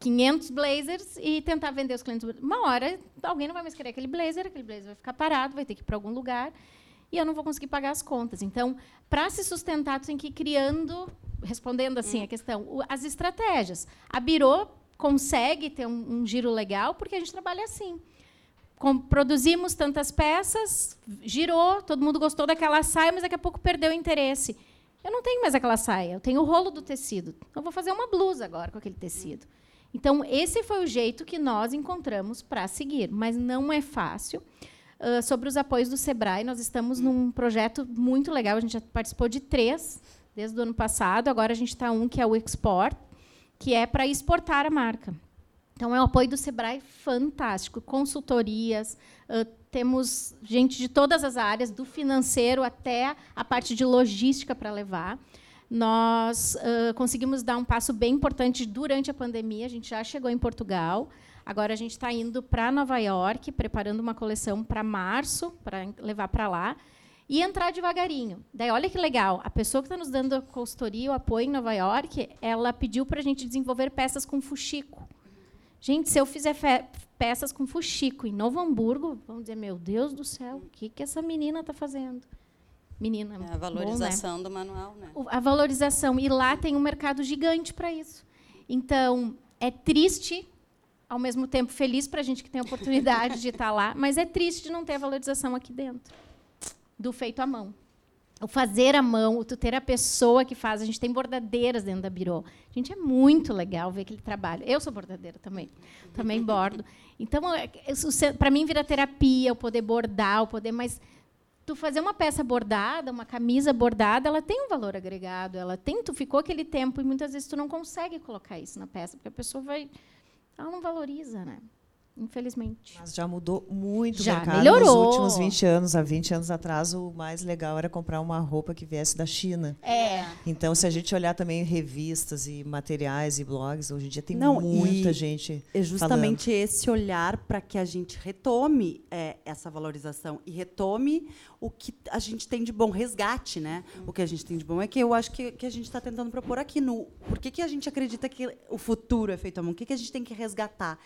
500 blazers e tentar vender os clientes. Uma hora, alguém não vai mais querer aquele blazer, aquele blazer vai ficar parado, vai ter que ir para algum lugar e eu não vou conseguir pagar as contas. Então, para se sustentar, tu tem que ir criando, respondendo assim a questão, as estratégias. A Biro consegue ter um, um giro legal porque a gente trabalha assim. Com, produzimos tantas peças, girou, todo mundo gostou daquela saia, mas daqui a pouco perdeu o interesse. Eu não tenho mais aquela saia, eu tenho o rolo do tecido. Eu vou fazer uma blusa agora com aquele tecido. Então, esse foi o jeito que nós encontramos para seguir, mas não é fácil. Uh, sobre os apoios do Sebrae, nós estamos num projeto muito legal, a gente já participou de três desde o ano passado, agora a gente está um que é o Export, que é para exportar a marca. Então, é o apoio do Sebrae fantástico, consultorias, uh, temos gente de todas as áreas, do financeiro até a parte de logística para levar. Nós uh, conseguimos dar um passo bem importante durante a pandemia, a gente já chegou em Portugal, agora a gente está indo para Nova York, preparando uma coleção para março, para levar para lá e entrar devagarinho. Daí, olha que legal, a pessoa que está nos dando a consultoria, o apoio em Nova York, ela pediu para a gente desenvolver peças com fuxico. Gente, se eu fizer peças com fuxico em Novo Hamburgo, vamos dizer, meu Deus do céu, o que, que essa menina está fazendo? Menina, é a valorização bom, né? do manual, né? A valorização. E lá tem um mercado gigante para isso. Então, é triste, ao mesmo tempo feliz para a gente que tem a oportunidade de estar tá lá, mas é triste de não ter a valorização aqui dentro do feito à mão. O fazer à mão, o tu ter a pessoa que faz. A gente tem bordadeiras dentro da Birô. Gente, é muito legal ver aquele trabalho. Eu sou bordadeira também. Também bordo. Então, é, para mim, vira terapia, o poder bordar, o poder... Mas tu fazer uma peça bordada, uma camisa bordada, ela tem um valor agregado. Ela tem, tu ficou aquele tempo e muitas vezes tu não consegue colocar isso na peça, porque a pessoa vai... Ela não valoriza, né? Infelizmente. Mas já mudou muito Já o mercado melhorou. nos últimos 20 anos. Há 20 anos atrás, o mais legal era comprar uma roupa que viesse da China. É. Então, se a gente olhar também revistas e materiais e blogs, hoje em dia tem Não, muita e gente. É justamente esse olhar para que a gente retome é, essa valorização e retome o que a gente tem de bom resgate, né? O que a gente tem de bom é que eu acho que, que a gente está tentando propor aqui no por que, que a gente acredita que o futuro é feito à mão, o que, que a gente tem que resgatar.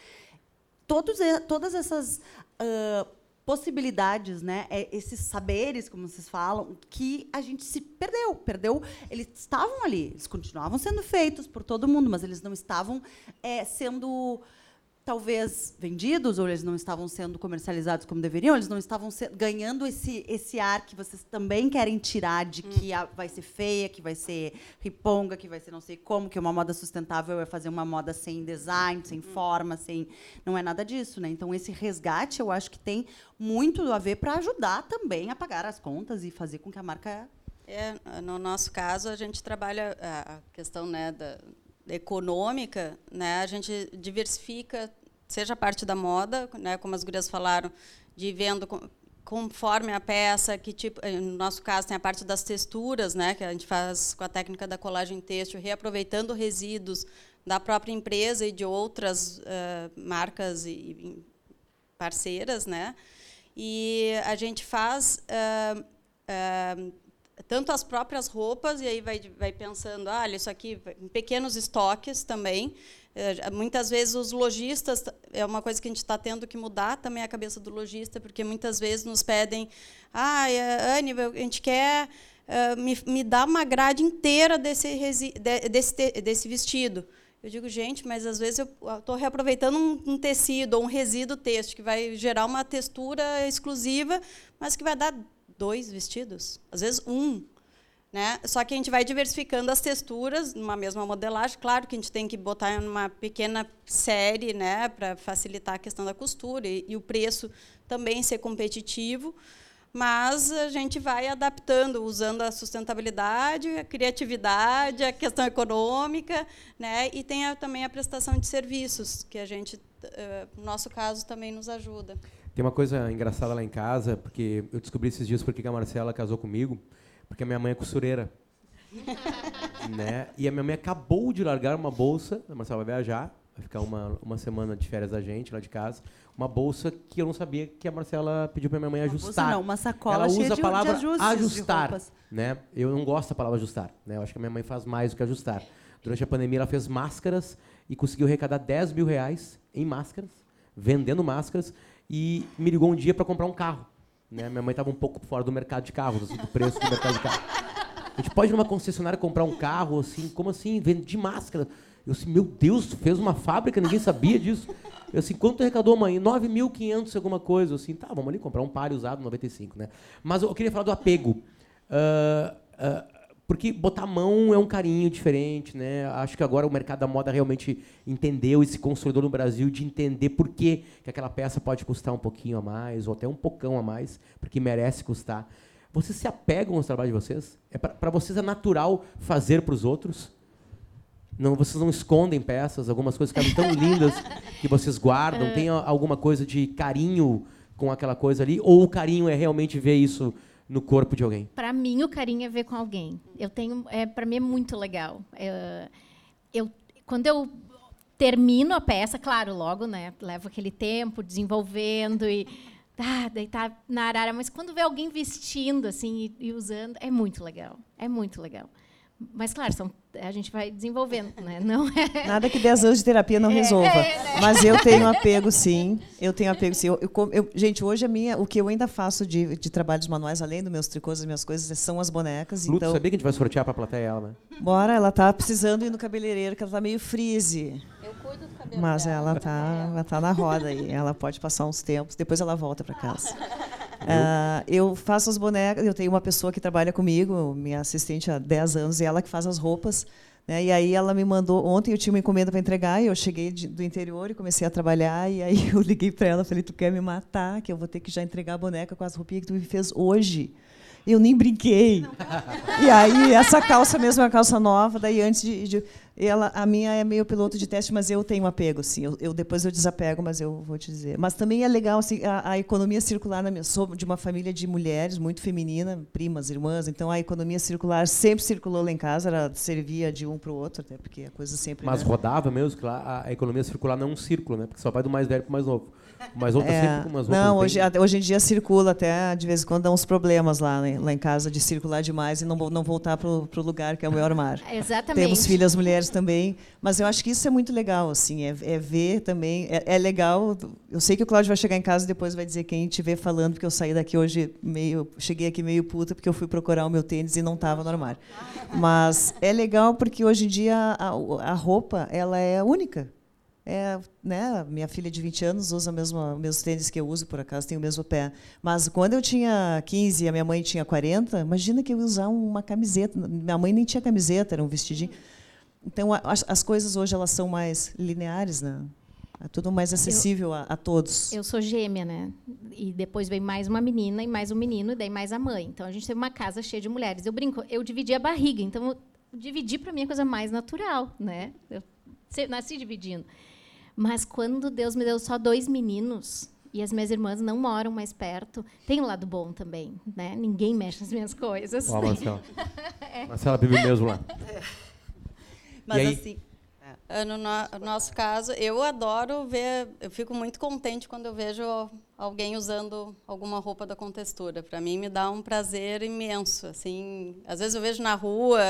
Todos, todas essas ah, possibilidades, né? é, esses saberes, como vocês falam, que a gente se perdeu, perdeu. Eles estavam ali, eles continuavam sendo feitos por todo mundo, mas eles não estavam é, sendo talvez vendidos ou eles não estavam sendo comercializados como deveriam, eles não estavam ganhando esse esse ar que vocês também querem tirar de que a- vai ser feia, que vai ser riponga, que vai ser não sei como, que uma moda sustentável é fazer uma moda sem design, sem forma, sem não é nada disso, né? Então esse resgate eu acho que tem muito a ver para ajudar também a pagar as contas e fazer com que a marca É, no nosso caso, a gente trabalha a questão né, da econômica, né, a gente diversifica, seja a parte da moda, né, como as gurias falaram, de vendo conforme a peça, que tipo, eh, no nosso caso tem a parte das texturas, né, que a gente faz com a técnica da colagem têxtil, reaproveitando resíduos da própria empresa e de outras eh, marcas e, e parceiras, né? E a gente faz ah, ah, tanto as próprias roupas, e aí vai, vai pensando, ah, isso aqui em pequenos estoques também. Eh, muitas vezes os lojistas, é uma coisa que a gente está tendo que mudar também a cabeça do lojista, porque muitas vezes nos pedem, ah, eh, Anne, a gente quer eh, me, me dar uma grade inteira desse, resi- de- desse, desse vestido. Eu digo, gente, mas às vezes eu estou reaproveitando um, tecido ou um resíduo têxtil que vai gerar uma textura exclusiva, mas que vai dar dois vestidos, às vezes um. Né? Só que a gente vai diversificando as texturas numa mesma modelagem. Claro que a gente tem que botar uma pequena série né, para facilitar a questão da costura e, e o preço também ser competitivo. Mas a gente vai adaptando, usando a sustentabilidade, a criatividade, a questão econômica, né? e tem a, também a prestação de serviços, que a gente, eh, no nosso caso, também nos ajuda. Tem uma coisa engraçada lá em casa, porque eu descobri esses dias porque que a Marcela casou comigo, porque a minha mãe é costureira. né? E a minha mãe acabou de largar uma bolsa, a Marcela vai viajar, vai ficar uma, uma semana de férias da gente lá de casa, uma bolsa que eu não sabia que a Marcela pediu para minha mãe Uma bolsa ajustar. não, uma sacola Ela usa a palavra de ajustes de ajustar, né? Eu não gosto da palavra ajustar, né? Eu acho que a minha mãe faz mais do que ajustar. Durante a pandemia ela fez máscaras e conseguiu arrecadar 10 mil reais em máscaras, vendendo máscaras, e me ligou um dia para comprar um carro. Né? Minha mãe estava um pouco fora do mercado de carros, assim, do preço do mercado de carro. A gente pode ir numa concessionária comprar um carro, assim, como assim? Vende máscara. Eu assim, meu Deus, fez uma fábrica, ninguém sabia disso. Eu assim, quanto arrecadou, mãe? 9.500 alguma coisa. Eu assim, tá, vamos ali comprar um par usado, 95, né? Mas eu queria falar do apego. Ah, ah, porque botar a mão é um carinho diferente, né? Acho que agora o mercado da moda realmente entendeu e se consolidou no Brasil de entender por que, que aquela peça pode custar um pouquinho a mais, ou até um pocão a mais, porque merece custar. Vocês se apegam aos trabalhos de vocês? É para vocês é natural fazer para os outros? Não, vocês não escondem peças, algumas coisas ficaram tão lindas que vocês guardam? Tem a- alguma coisa de carinho com aquela coisa ali? Ou o carinho é realmente ver isso no corpo de alguém? Para mim, o carinho é ver com alguém. Eu tenho, é, para mim é muito legal. É, eu, quando eu termino a peça, claro, logo, né, levo aquele tempo desenvolvendo e ah, daí tá na arara, mas quando vê alguém vestindo assim e, e usando, é muito legal. É muito legal. Mas claro, são, a gente vai desenvolvendo, né? Não é Nada que 10 anos de terapia não resolva. Mas eu tenho apego, sim. Eu tenho apego, sim. Eu, eu com- eu- gente, hoje a minha, o que eu ainda faço de, de trabalhos manuais, além dos meus tricôs, das minhas coisas, são as bonecas. Luto, então, sabia que a gente vai sortear para a plateia ela, né? bora, ela tá precisando ir no cabeleireiro, que ela tá meio freeze. Mas ela tá, ela tá na roda aí. Ela pode passar uns tempos, depois ela volta para casa. Ah, eu faço as bonecas, eu tenho uma pessoa que trabalha comigo, minha assistente há 10 anos, e ela que faz as roupas. Né? E aí ela me mandou, ontem eu tinha uma encomenda para entregar, e eu cheguei de- do interior e comecei a trabalhar, e aí eu liguei para ela, falei, tu quer me matar, que eu vou ter que já entregar a boneca com as roupinhas que tu me fez hoje. Eu nem brinquei. E aí, essa calça mesmo é uma calça nova. Daí, antes de, de- Ela, a minha é meio piloto de teste, mas eu tenho apego, sim. Eu, eu, depois eu desapego, mas eu vou te dizer. Mas também é legal assim, a, a economia circular. Na minha, sou de uma família de mulheres muito feminina, primas, irmãs. Então a economia circular sempre circulou lá em casa. Era servia de um para o outro, até porque a coisa sempre. Mas né? rodava mesmo, que lá a economia circular não é um círculo, né? Porque só vai do mais velho para o mais novo. Mas outras É, sempre com umas roupas não, hoje, até- hoje em dia circula até de vez em quando dá uns problemas lá, né, lá em casa de circular demais e não, não voltar para o lugar que é o meu armário. Exatamente. Temos filhas mulheres também, mas eu acho que isso é muito legal, assim, é, é ver também, é, é legal. Eu sei que o Cláudio vai chegar em casa e depois vai dizer quem te vê falando, porque eu saí daqui hoje meio, cheguei aqui meio puta porque eu fui procurar o meu tênis e não estava no armário. Mas é legal porque hoje em dia a, a roupa ela é única. É, né, minha filha de 20 anos usa mesmo, o mesmo tênis que eu uso, por acaso tem o mesmo pé. Mas quando eu tinha 15 e a minha mãe tinha 40, imagina que eu ia usar uma camiseta. Minha mãe nem tinha camiseta, era um vestidinho. Então, a- as, as coisas hoje elas são mais lineares, né? É tudo mais acessível a, a todos. Eu sou gêmea, né? E depois vem mais uma menina e mais um menino, e daí mais a mãe. Então a gente teve uma casa cheia de mulheres. Eu brinco, eu dividi a barriga, então eu- dividir para mim é a coisa mais natural, né? Eu nasci dividindo. Mas quando Deus me deu só dois meninos e as minhas irmãs não moram mais perto, tem um lado bom também, né? Ninguém mexe nas minhas coisas. Ó, Marcela. Marcela vive mesmo lá. Mas aí? assim, Ah, No no- nosso caso, eu adoro ver, eu fico muito contente quando eu vejo alguém usando alguma roupa da Contextura. Para mim, me dá um prazer imenso. Assim, às vezes eu vejo na rua,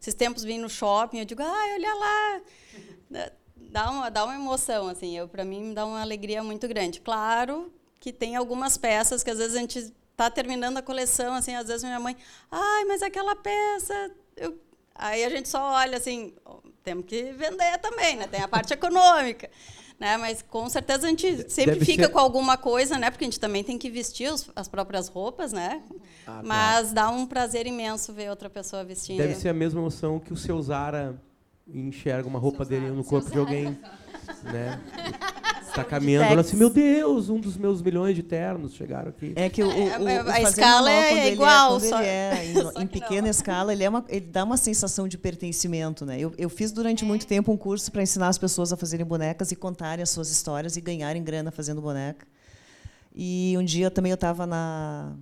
esses tempos vim no shopping, eu digo, ai, olha lá. Dá- uma, dá uma emoção, assim, eu para mim me dá uma alegria muito grande. Claro que tem algumas peças que às vezes a gente está terminando a coleção, assim, às vezes minha mãe, ai, mas aquela peça, eu Aí a gente só olha assim, temos que vender também, né? Tem a parte econômica, né? Mas com certeza a gente sempre Deve fica ser- com alguma coisa, né? Porque a gente também tem que vestir os- as próprias roupas, né? Ah, Mas dá um prazer imenso ver outra pessoa vestindo. Deve ser a mesma emoção que o seu Zara enxerga uma roupa dele no corpo de alguém. Né? Está caminhando, olha assim, meu Deus, um dos meus milhões de ternos chegaram aqui. É que o, o, o, É, o a escala é ele igual, quando só- é em, só em que não. pequena escala, ele, é uma, ele dá uma sensação de pertencimento. Né? Eu, eu fiz durante muito tempo um curso para ensinar as pessoas a fazerem bonecas e contarem as suas histórias e ganharem grana fazendo boneca. E um dia também eu estava na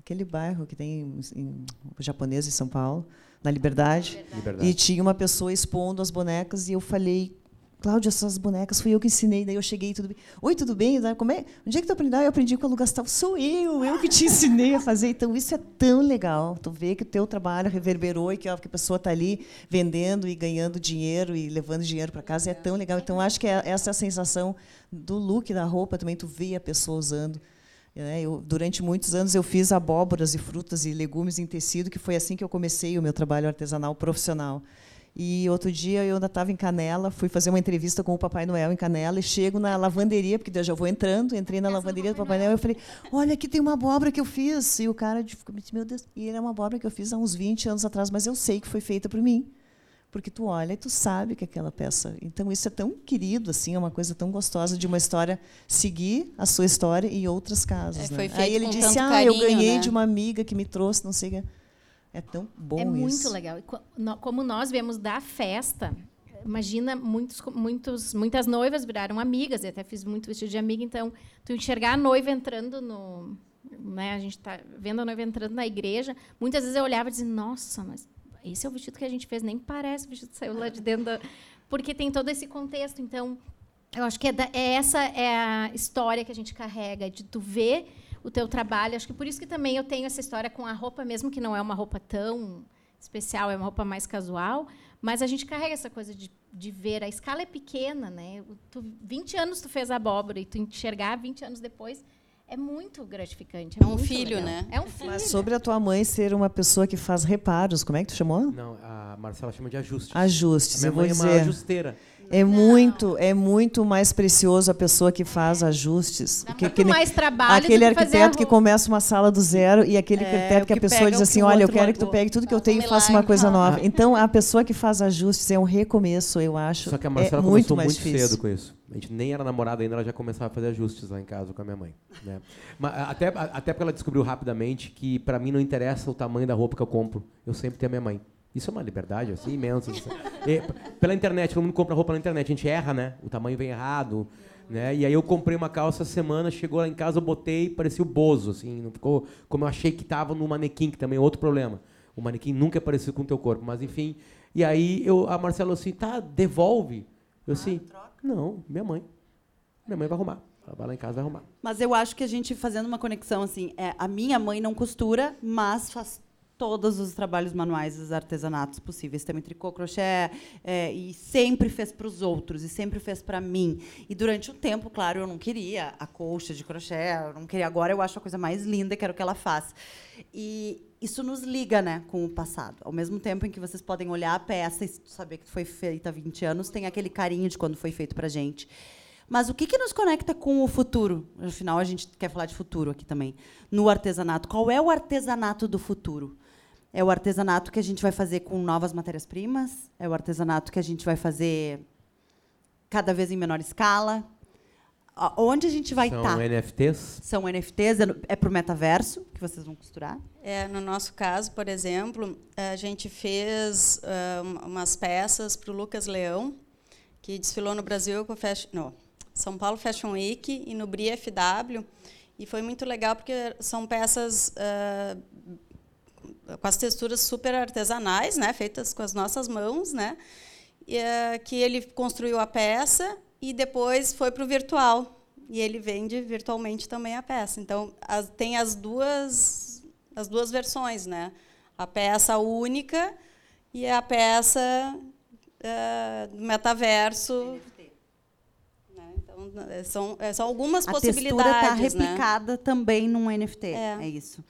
aquele bairro que tem em, em, japonês em São Paulo, na Liberdade. Liberdade. E tinha uma pessoa expondo as bonecas e eu falei, Cláudia, essas bonecas fui eu que ensinei. Daí eu cheguei, tudo bem. Oi, tudo bem? Daí, Como é? Onde é que tu aprendeu? Ah, eu aprendi com a Lu Gastal. Sou eu, eu que te ensinei a fazer. Então, isso é tão legal. Tu vê que o teu trabalho reverberou e que a que a pessoa está ali vendendo e ganhando dinheiro e levando dinheiro para casa. É tão legal. Então, acho que é essa é a sensação do look da roupa também. Tu vê a pessoa usando. Né? Eu, durante muitos anos eu fiz abóboras e frutas e legumes em tecido, que foi assim que eu comecei o meu trabalho artesanal profissional. E outro dia eu ainda estava em Canela, fui fazer uma entrevista com o Papai Noel em Canela e chego na lavanderia, porque eu já vou entrando, entrei na lavanderia do Papai Noel e falei: Olha, aqui tem uma abóbora que eu fiz. E o cara ficou, meu Deus, e ele é uma abóbora que eu fiz há uns 20 anos atrás, mas eu sei que foi feita por mim. Porque tu olha e tu sabe que aquela peça. Então isso é tão querido assim, é uma coisa tão gostosa de uma história seguir a sua história e outras casas. É, né? Aí ele disse: "Ah, eu carinho, ganhei né?" de uma amiga que me trouxe, não sei o quê." É tão bom é isso. muito legal. Como nós viemos da festa, imagina muitos, muitos, muitas noivas viraram amigas. Eu até fiz muito vestido de amiga, então tu enxergar a noiva entrando no, né? A gente está vendo a noiva entrando na igreja. Muitas vezes eu olhava e dizia: Nossa, mas esse é o vestido que a gente fez. Nem parece o vestido que saiu lá de dentro, da... porque tem todo esse contexto. Então eu acho que é, da- é essa é a história que a gente carrega de tu ver o teu trabalho. Acho que por isso que também eu tenho essa história com a roupa, mesmo que não é uma roupa tão especial, é uma roupa mais casual, mas a gente carrega essa coisa de, de ver. A escala é pequena, né? Tu, 20 anos tu fez a abóbora e tu enxergar 20 anos depois é muito gratificante. É um muito filho, legal. né? É um filho. Mas sobre a tua mãe ser uma pessoa que faz reparos, como é que tu chamou? Não, a Marcela chama de ajustes. Ajustes. A minha Eu vou mãe é uma dizer. ajusteira. É muito, é muito mais precioso a pessoa que faz ajustes. Dá que- muito que nem- mais trabalho aquele do que fazer a arquiteto que começa uma sala do zero e aquele É, arquiteto que a pessoa pega diz o assim, olha, eu quero que tu pegue tudo que eu Faz tenho um e faça uma coisa Ah. nova. Então, a pessoa que faz ajustes é um recomeço, eu acho. Só que a é Marcela muito começou mais muito difícil. cedo com isso. A gente nem era namorada ainda, ela já começava a fazer ajustes lá em casa com a minha mãe. Né? Mas, até, até porque ela descobriu rapidamente que para mim não interessa o tamanho da roupa que eu compro. Eu sempre tenho a minha mãe. Isso é uma liberdade assim imensa. E, pela internet, todo mundo compra roupa na internet, a gente erra, né? O tamanho vem errado, né? E aí eu comprei uma calça semana, chegou lá em casa, eu botei, parecia o Bozo, assim, não ficou como eu achei que estava no manequim, que também é outro problema. O manequim nunca é parecido com o teu corpo, mas enfim. E aí eu, a Marcela assim, tá, devolve. Eu assim, não, minha mãe. Minha mãe vai arrumar. Ela vai lá em casa vai arrumar. Mas eu acho que a gente fazendo uma conexão assim, é, a minha mãe não costura, mas faz todos os trabalhos manuais, os artesanatos possíveis, também tricô, crochê, é, e sempre fez para os outros, e sempre fez para mim. E durante um tempo, claro, eu não queria a colcha de crochê, eu não queria. Agora eu acho a coisa mais linda, quero que ela faça. E isso nos liga né, com o passado. Ao mesmo tempo em que vocês podem olhar a peça e saber que foi feita há 20 anos, tem aquele carinho de quando foi feito para gente. Mas o que, que nos conecta com o futuro? Afinal, a gente quer falar de futuro aqui também. No artesanato. Qual é o artesanato do futuro? É o artesanato que a gente vai fazer com novas matérias-primas? É o artesanato que a gente vai fazer cada vez em menor escala? Onde a gente vai estar? São tá? NFTs? São NFTs, é para o metaverso que vocês vão costurar? É, no nosso caso, por exemplo, a gente fez uh, umas peças para o Lucas Leão, que desfilou no Brasil com Fashion, no, São Paulo Fashion Week e no BRI FW. E foi muito legal porque são peças uh, com as texturas super artesanais, né, feitas com as nossas mãos, né, e, uh, que ele construiu a peça e depois foi para o virtual e ele vende virtualmente também a peça. Então as, tem as duas as duas versões, né, a peça única e a peça uh, metaverso né, então, são, são algumas a possibilidades. A textura está replicada né? também num NFT. É. é isso.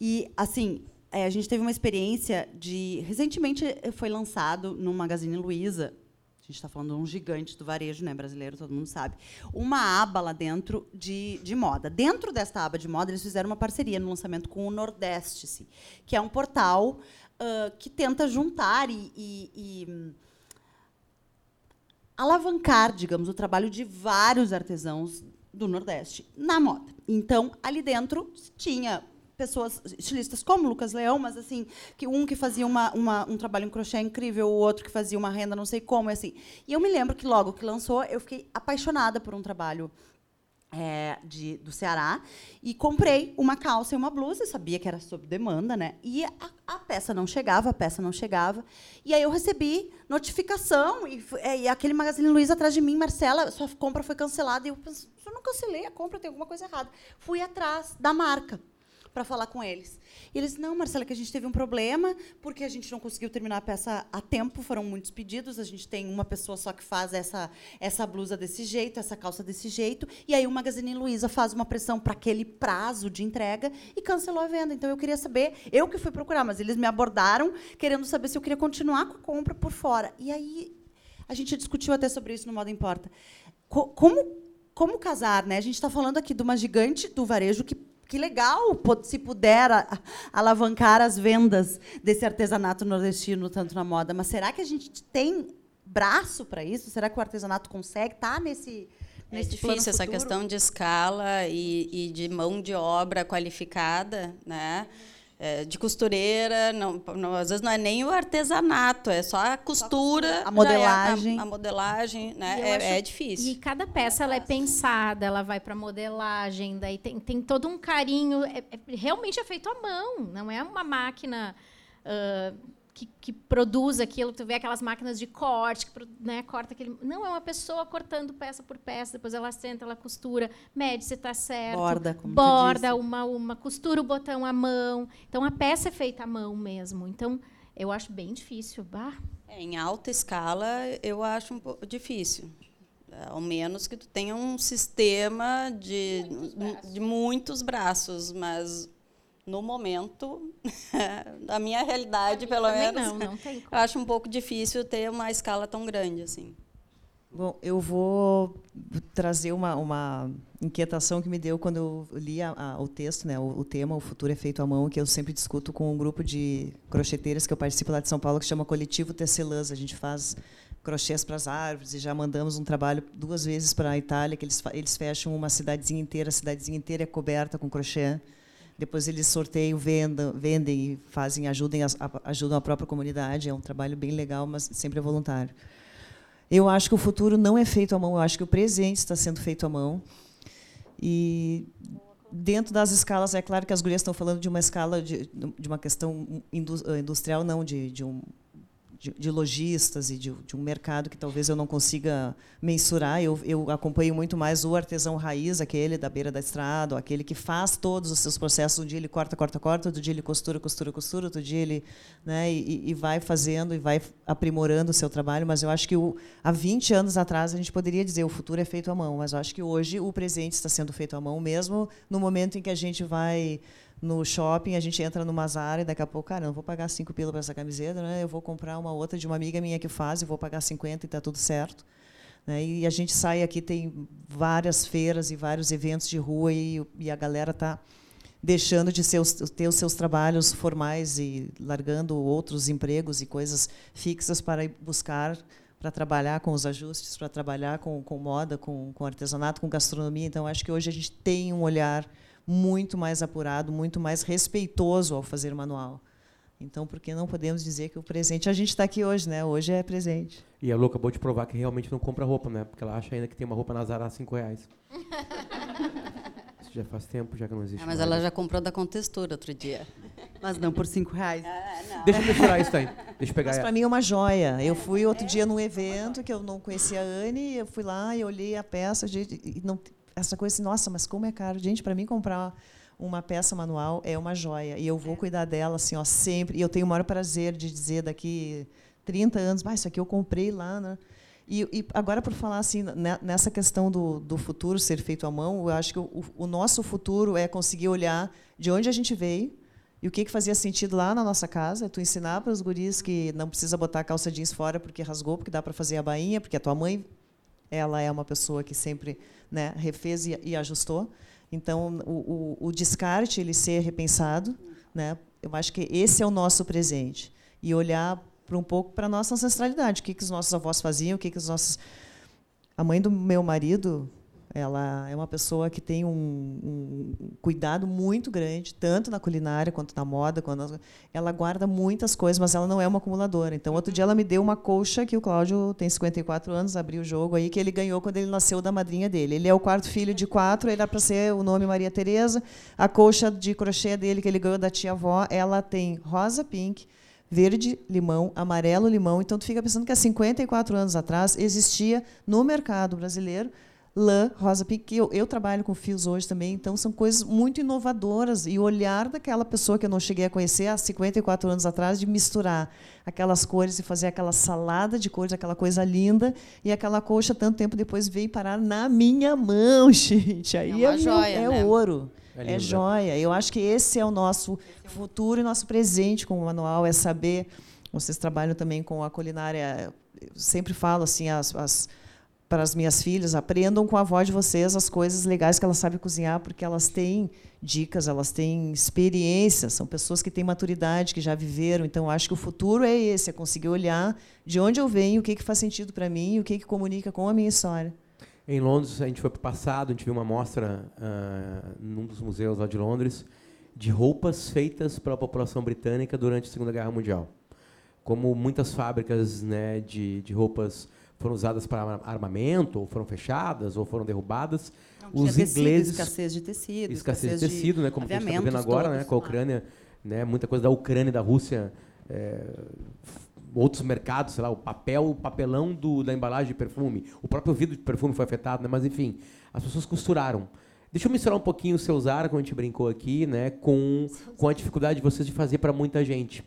E, assim, é, a gente teve uma experiência de. Recentemente foi lançado no Magazine Luiza. A gente está falando de um gigante do varejo né, brasileiro, todo mundo sabe. Uma aba lá dentro de, de moda. Dentro desta aba de moda, eles fizeram uma parceria no lançamento com o Nordeste, que é um portal uh, que tenta juntar e, e, e alavancar, digamos, o trabalho de vários artesãos do Nordeste na moda. Então, ali dentro tinha pessoas estilistas como Lucas Leão, mas assim, que um que fazia uma, uma, um trabalho em crochê incrível, o outro que fazia uma renda não sei como, assim. E eu me lembro que logo que lançou, eu fiquei apaixonada por um trabalho é, de, do Ceará e comprei uma calça e uma blusa, sabia que era sob demanda, né? E a, a, peça não chegava, a peça não chegava. E aí eu recebi notificação e, é, e aquele Magazine Luiza atrás de mim, Marcela, sua compra foi cancelada. E eu pensei, eu não cancelei a compra, tem alguma coisa errada. Fui atrás da marca para falar com eles. E eles, não, Marcela, que a gente teve um problema, porque a gente não conseguiu terminar a peça a tempo, foram muitos pedidos, a gente tem uma pessoa só que faz essa, essa blusa desse jeito, essa calça desse jeito, e aí o Magazine Luiza faz uma pressão para aquele prazo de entrega e cancelou a venda. Então eu queria saber, eu que fui procurar, mas eles me abordaram querendo saber se eu queria continuar com a compra por fora. E aí a gente discutiu até sobre isso no Modo Importa. como como casar, né? A gente está falando aqui de uma gigante do varejo que que legal se puder alavancar as vendas desse artesanato nordestino, tanto na moda. Mas será que a gente tem braço para isso? Será que o artesanato consegue estar tá nesse. É difícil essa questão de escala e, e de mão de obra qualificada, né? É, de costureira, não, não, às vezes não é nem o artesanato, é só a costura, a modelagem, é a, a, modelagem, né? É, acho, é, difícil. E cada peça ela é pensada, ela vai para modelagem, daí tem, tem todo um carinho, é, é, realmente é feito à mão, não é uma máquina uh, que, que, produz aquilo, tu vê aquelas máquinas de corte, que né, corta aquele. Não, é uma pessoa cortando peça por peça, depois ela senta, ela costura, mede se está certo. Borda, como Borda, uma, uma costura o botão à mão. Então a peça é feita à mão mesmo. Então, eu acho bem difícil. Bah. É, em alta escala, eu acho um pouco difícil. Ao menos que tu tenha um sistema de muitos de muitos braços mas no momento, na minha realidade, pelo menos, não, não tem eu acho um pouco difícil ter uma escala tão grande assim. Bom, eu vou trazer uma, uma inquietação que me deu quando eu li a, a, o texto, né, o, o, tema O Futuro é Feito à Mão, que eu sempre discuto com um grupo de crocheteiras que eu participo lá de São Paulo, que chama Coletivo Tecelãs. A gente faz crochês para as árvores e já mandamos um trabalho duas vezes para a Itália, que eles, eles fecham uma cidadezinha inteira, a cidadezinha inteira é coberta com crochê depois eles sorteiam, vendam, vendem e fazem, ajudem ajudam a própria comunidade. É um trabalho bem legal, mas sempre é voluntário. Eu acho que o futuro não é feito à mão, eu acho que o presente está sendo feito à mão. E dentro das escalas, é claro que as gurias estão falando de uma escala de, de uma questão industrial, não de, de um de, de lojistas e de, de, um mercado que talvez eu não consiga mensurar. Eu, eu acompanho muito mais o artesão raiz, aquele da beira da estrada, aquele que faz todos os seus processos. Um dia ele corta, corta, corta, outro dia ele costura, costura, costura, outro dia ele. Né, e, e vai fazendo e vai aprimorando o seu trabalho. Mas eu acho que o, há 20 anos atrás a gente poderia dizer o futuro é feito à mão, mas eu acho que hoje o presente está sendo feito à mão, mesmo no momento em que a gente vai no shopping, a gente entra numa Zara e daqui a pouco, cara, eu não vou pagar 5 pila para essa camiseta, né? eu vou comprar uma outra de uma amiga minha que faz e vou pagar 50 e está tudo certo. Né? E a gente sai aqui, tem várias feiras e vários eventos de rua e, e a galera está deixando de ser os, ter os seus trabalhos formais e largando outros empregos e coisas fixas para buscar para trabalhar com os ajustes, para trabalhar com, com moda, com, com artesanato, com gastronomia. Então, acho que hoje a gente tem um olhar muito mais apurado, muito mais respeitoso ao fazer manual. Então, por que não podemos dizer que o presente a gente está aqui hoje, né? Hoje é presente. E a Lu acabou de provar que realmente não compra roupa, né? Porque ela acha ainda que tem uma roupa na Zara a 5 reais. Isso já faz tempo, já que não existe. Ah, mas mais. ela já comprou da Contextura outro dia. Mas não por 5 reais. Ah, Deixa eu misturar isso aí. Deixa eu pegar. Mas para mim é uma joia. Eu fui outro dia num evento que eu não conhecia a Anne, eu fui lá e olhei a peça e não essa coisa assim, nossa, mas como é caro. Gente, para mim comprar uma peça manual é uma joia. E eu vou cuidar dela assim, ó, sempre. E eu tenho o maior prazer de dizer daqui 30 anos, ah, isso aqui eu comprei lá, né? E, e, agora, por falar assim, nessa questão do, do futuro ser feito à mão, eu acho que o, o, nosso futuro é conseguir olhar de onde a gente veio e o que, que fazia sentido lá na nossa casa. É tu ensinar para os guris que não precisa botar a calça jeans fora porque rasgou, porque dá para fazer a bainha, porque a tua mãe ela é uma pessoa que sempre né, refez e, e ajustou. Então, o, o, o, descarte ele ser repensado, né? Eu acho que esse é o nosso presente e olhar para um pouco para a nossa ancestralidade, o que que os nossos avós faziam, o que que os nossos a mãe do meu marido ela é uma pessoa que tem um, um, cuidado muito grande, tanto na culinária quanto na moda. Quando ela guarda muitas coisas, mas ela não é uma acumuladora. Então, outro dia ela me deu uma colcha que o Cláudio tem 54 anos, abriu o jogo aí, que ele ganhou quando ele nasceu da madrinha dele. Ele é o quarto filho de quatro, ele dá para ser o nome Maria Tereza. A colcha de crochê dele, que ele ganhou da tia-avó, ela tem rosa pink, verde limão, amarelo limão. Então tu fica pensando que há 54 anos atrás existia no mercado brasileiro lã, rosa pink. Eu, eu trabalho com fios hoje também, então são coisas muito inovadoras. E o olhar daquela pessoa que eu não cheguei a conhecer há 54 anos atrás, de misturar aquelas cores e fazer aquela salada de cores, aquela coisa linda, e aquela coxa, tanto tempo depois, veio parar na minha mão, gente. Aí é, é, joia, é né? ouro. É, é joia. Eu acho que esse é o nosso futuro e nosso presente com o manual, é saber. Vocês trabalham também com a culinária. Eu sempre falo assim, as, as para as minhas filhas, aprendam com a avó de vocês as coisas legais que elas sabem cozinhar, porque elas têm dicas, elas têm experiência, são pessoas que têm maturidade, que já viveram. Então, acho que o futuro é esse, é conseguir olhar de onde eu venho, o que, que faz sentido para mim, o que, que comunica com a minha história. Em Londres, a gente foi para o passado, a gente viu uma mostra uh, num dos museus lá de Londres, de roupas feitas para a população britânica durante a Segunda Guerra Mundial. Como muitas fábricas né, de, de roupas foram usadas para armamento, ou foram fechadas, ou foram derrubadas. Não, Os tecido, ingleses escassez de tecido, escassez, escassez de tecido, né, como a gente está vendo agora, né, com a Ucrânia, né, muita coisa da Ucrânia e da Rússia, é, outros mercados, sei lá, o papel, o papelão do, da embalagem de perfume, o próprio vidro de perfume foi afetado, né, mas enfim, as pessoas costuraram. Deixa eu misturar um pouquinho o seu Zara, como a gente brincou aqui, né, com, com a dificuldade de vocês de fazer para muita gente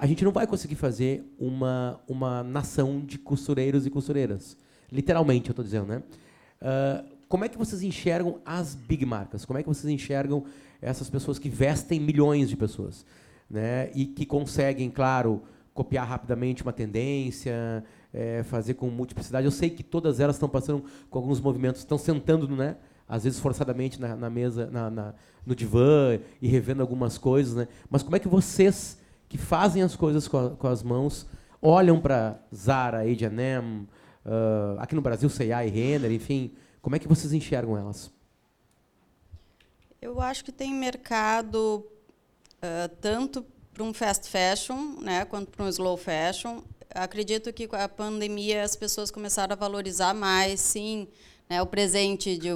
a gente não vai conseguir fazer uma, uma nação de costureiros e costureiras. Literalmente, eu estou dizendo, né? Uh, como é que vocês enxergam as big marcas? Como é que vocês enxergam essas pessoas que vestem milhões de pessoas? Né? E que conseguem, claro, copiar rapidamente uma tendência, é, fazer com multiplicidade. Eu sei que todas elas estão passando com alguns movimentos, estão sentando, né? às vezes forçadamente na, na mesa, na, na, no divã e revendo algumas coisas. Né? Mas como é que vocês que fazem as coisas com, a, com as mãos, olham para Zara, H&M, uh, aqui no Brasil, C&A e Renner, enfim, como é que vocês enxergam elas? Eu acho que tem mercado uh, tanto para um fast fashion, né, quanto para um slow fashion. Acredito que com a pandemia as pessoas começaram a valorizar mais, sim, né, o presente de,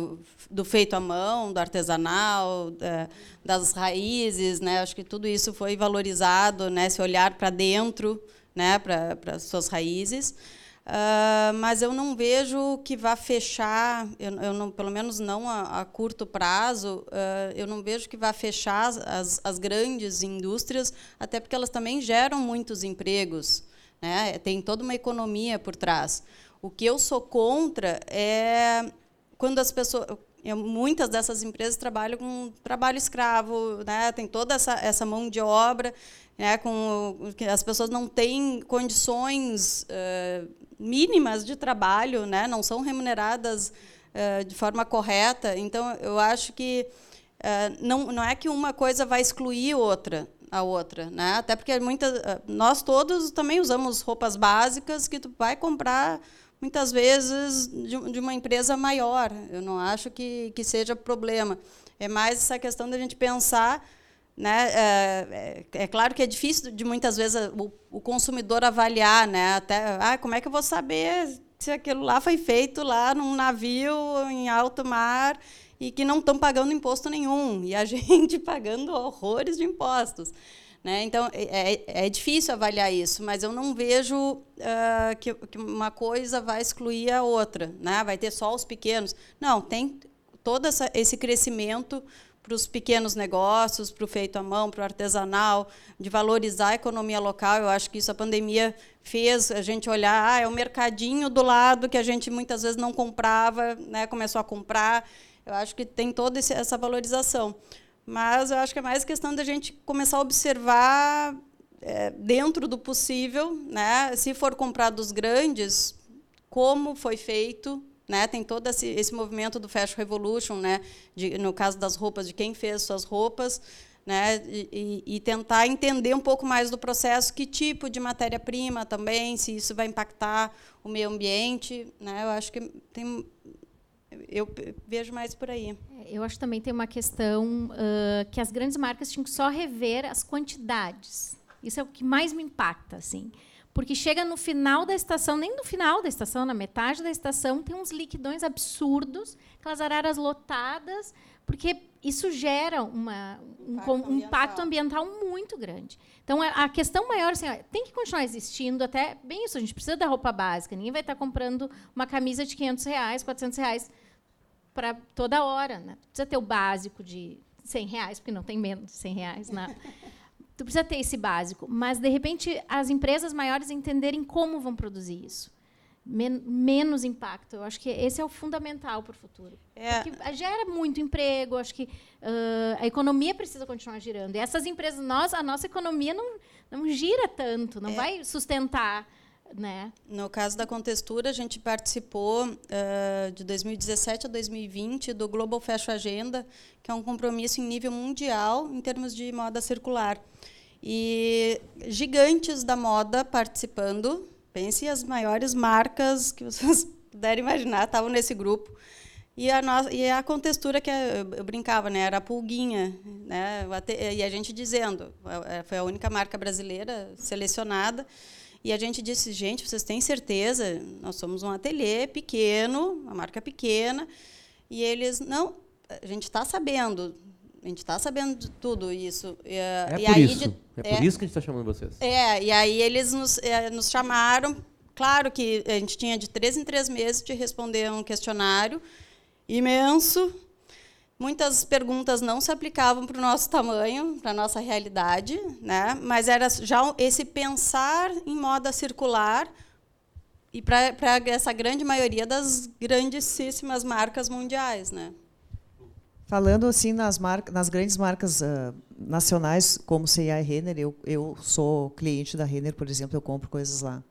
do feito à mão, do artesanal, da, das raízes, né, acho que tudo isso foi valorizado, né, se olhar para dentro, né, para as suas raízes. Uh, mas eu não vejo que vá fechar, eu, eu não, pelo menos não a, a curto prazo, uh, eu não vejo que vá fechar as, as grandes indústrias, até porque elas também geram muitos empregos, né, tem toda uma economia por trás. O que eu sou contra é quando as pessoas. Muitas dessas empresas trabalham com trabalho escravo, né? tem toda essa, essa mão de obra, né? com, as pessoas não têm condições uh, mínimas de trabalho, né? não são remuneradas uh, de forma correta. Então, eu acho que uh, não, não é que uma coisa vai excluir outra a outra, né? Até porque muitas, nós todos também usamos roupas básicas que tu vai comprar muitas vezes de, de, uma empresa maior. Eu não acho que, que seja problema. É mais essa questão da gente pensar. Né? É, é, é claro que é difícil de muitas vezes o, o, consumidor avaliar, né? Até, ah, como é que eu vou saber se aquilo lá foi feito lá num navio em alto mar e que não estão pagando imposto nenhum e a gente pagando horrores de impostos. Né? Então, é, é, é, difícil avaliar isso, mas eu não vejo uh, que, que, uma coisa vai excluir a outra, né? vai ter só os pequenos. Não, tem todo essa, esse crescimento para os pequenos negócios, para o feito à mão, para o artesanal, de valorizar a economia local. Eu acho que isso a pandemia fez a gente olhar, ah, é o mercadinho do lado que a gente muitas vezes não comprava, né, começou a comprar. Eu acho que tem toda essa valorização. Mas eu acho que é mais questão da gente começar a observar é, dentro do possível, né? Se for comprar dos grandes, como foi feito, né? Tem todo esse, esse movimento do Fashion Revolution, né? De, no caso das roupas, de quem fez suas roupas, né? E, e, tentar entender um pouco mais do processo, que tipo de matéria-prima também, se isso vai impactar o meio ambiente, né? Eu acho que tem eu vejo mais por aí. É, eu acho que também tem uma questão uh, que as grandes marcas tinham que só rever as quantidades. Isso é o que mais me impacta, assim. Porque chega no final da estação, nem no final da estação, na metade da estação, tem uns liquidões absurdos, aquelas araras lotadas, porque isso gera uma, um impacto, um ambiental. impacto ambiental muito grande. Então, a questão maior assim, ó, tem que continuar existindo, até bem isso, a gente precisa da roupa básica. Ninguém vai estar comprando uma camisa de 500 reais, 400 reais para toda hora. Né? Precisa ter o básico de 100 reais, porque não tem menos de 100 reais. Né? tu precisa ter esse básico. Mas, de repente, as empresas maiores entenderem como vão produzir isso. Men menos impacto. Eu acho que esse é o fundamental para o futuro. É. Porque gera muito emprego, acho que uh, a economia precisa continuar girando. E essas empresas, nós, a nossa economia não, não gira tanto, não é. vai sustentar né? No caso da Contextura, a gente participou uh, de 2017 a 2020 do Global Fashion Agenda, que é um compromisso em nível mundial em termos de moda circular. E gigantes da moda participando, pense as maiores marcas que vocês puderem imaginar, estavam nesse grupo. E a, nossa, e a contextura que eu, eu brincava, né, era a pulguinha. Né, e a gente dizendo, foi a única marca brasileira selecionada. E a gente disse, gente, vocês têm certeza? Nós somos um ateliê pequeno, uma marca pequena. E eles, não, a gente está sabendo, a gente está sabendo de tudo isso. E, é e por aí, isso. De, é, é, por isso que a gente está chamando vocês. É, e aí eles nos, é, nos chamaram. Claro que a gente tinha de três em três meses de responder um questionário imenso, Muitas perguntas não se aplicavam para o nosso tamanho, para a nossa realidade, né? mas era já esse pensar em moda circular e para essa grande maioria das grandíssimas marcas mundiais. Né? Falando assim nas, marcas, nas grandes marcas uh, nacionais, como C&A e Renner, eu, eu sou cliente da Renner, por exemplo, eu compro coisas lá.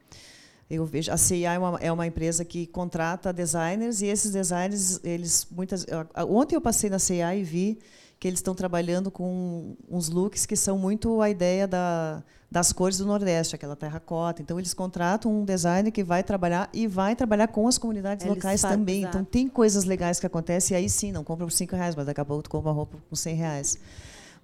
Eu vejo a CIA é uma, é uma empresa que contrata designers e esses designers eles muitas ontem eu passei na CIA e vi que eles estão trabalhando com uns looks que são muito a ideia da, das cores do Nordeste, aquela terracota. Então, eles contratam um designer que vai trabalhar e vai trabalhar com as comunidades eles locais também. Exato. Então, tem coisas legais que acontecem, e aí sim, não compra por cinco reais, mas daqui a pouco tu compra roupa por 100 reais.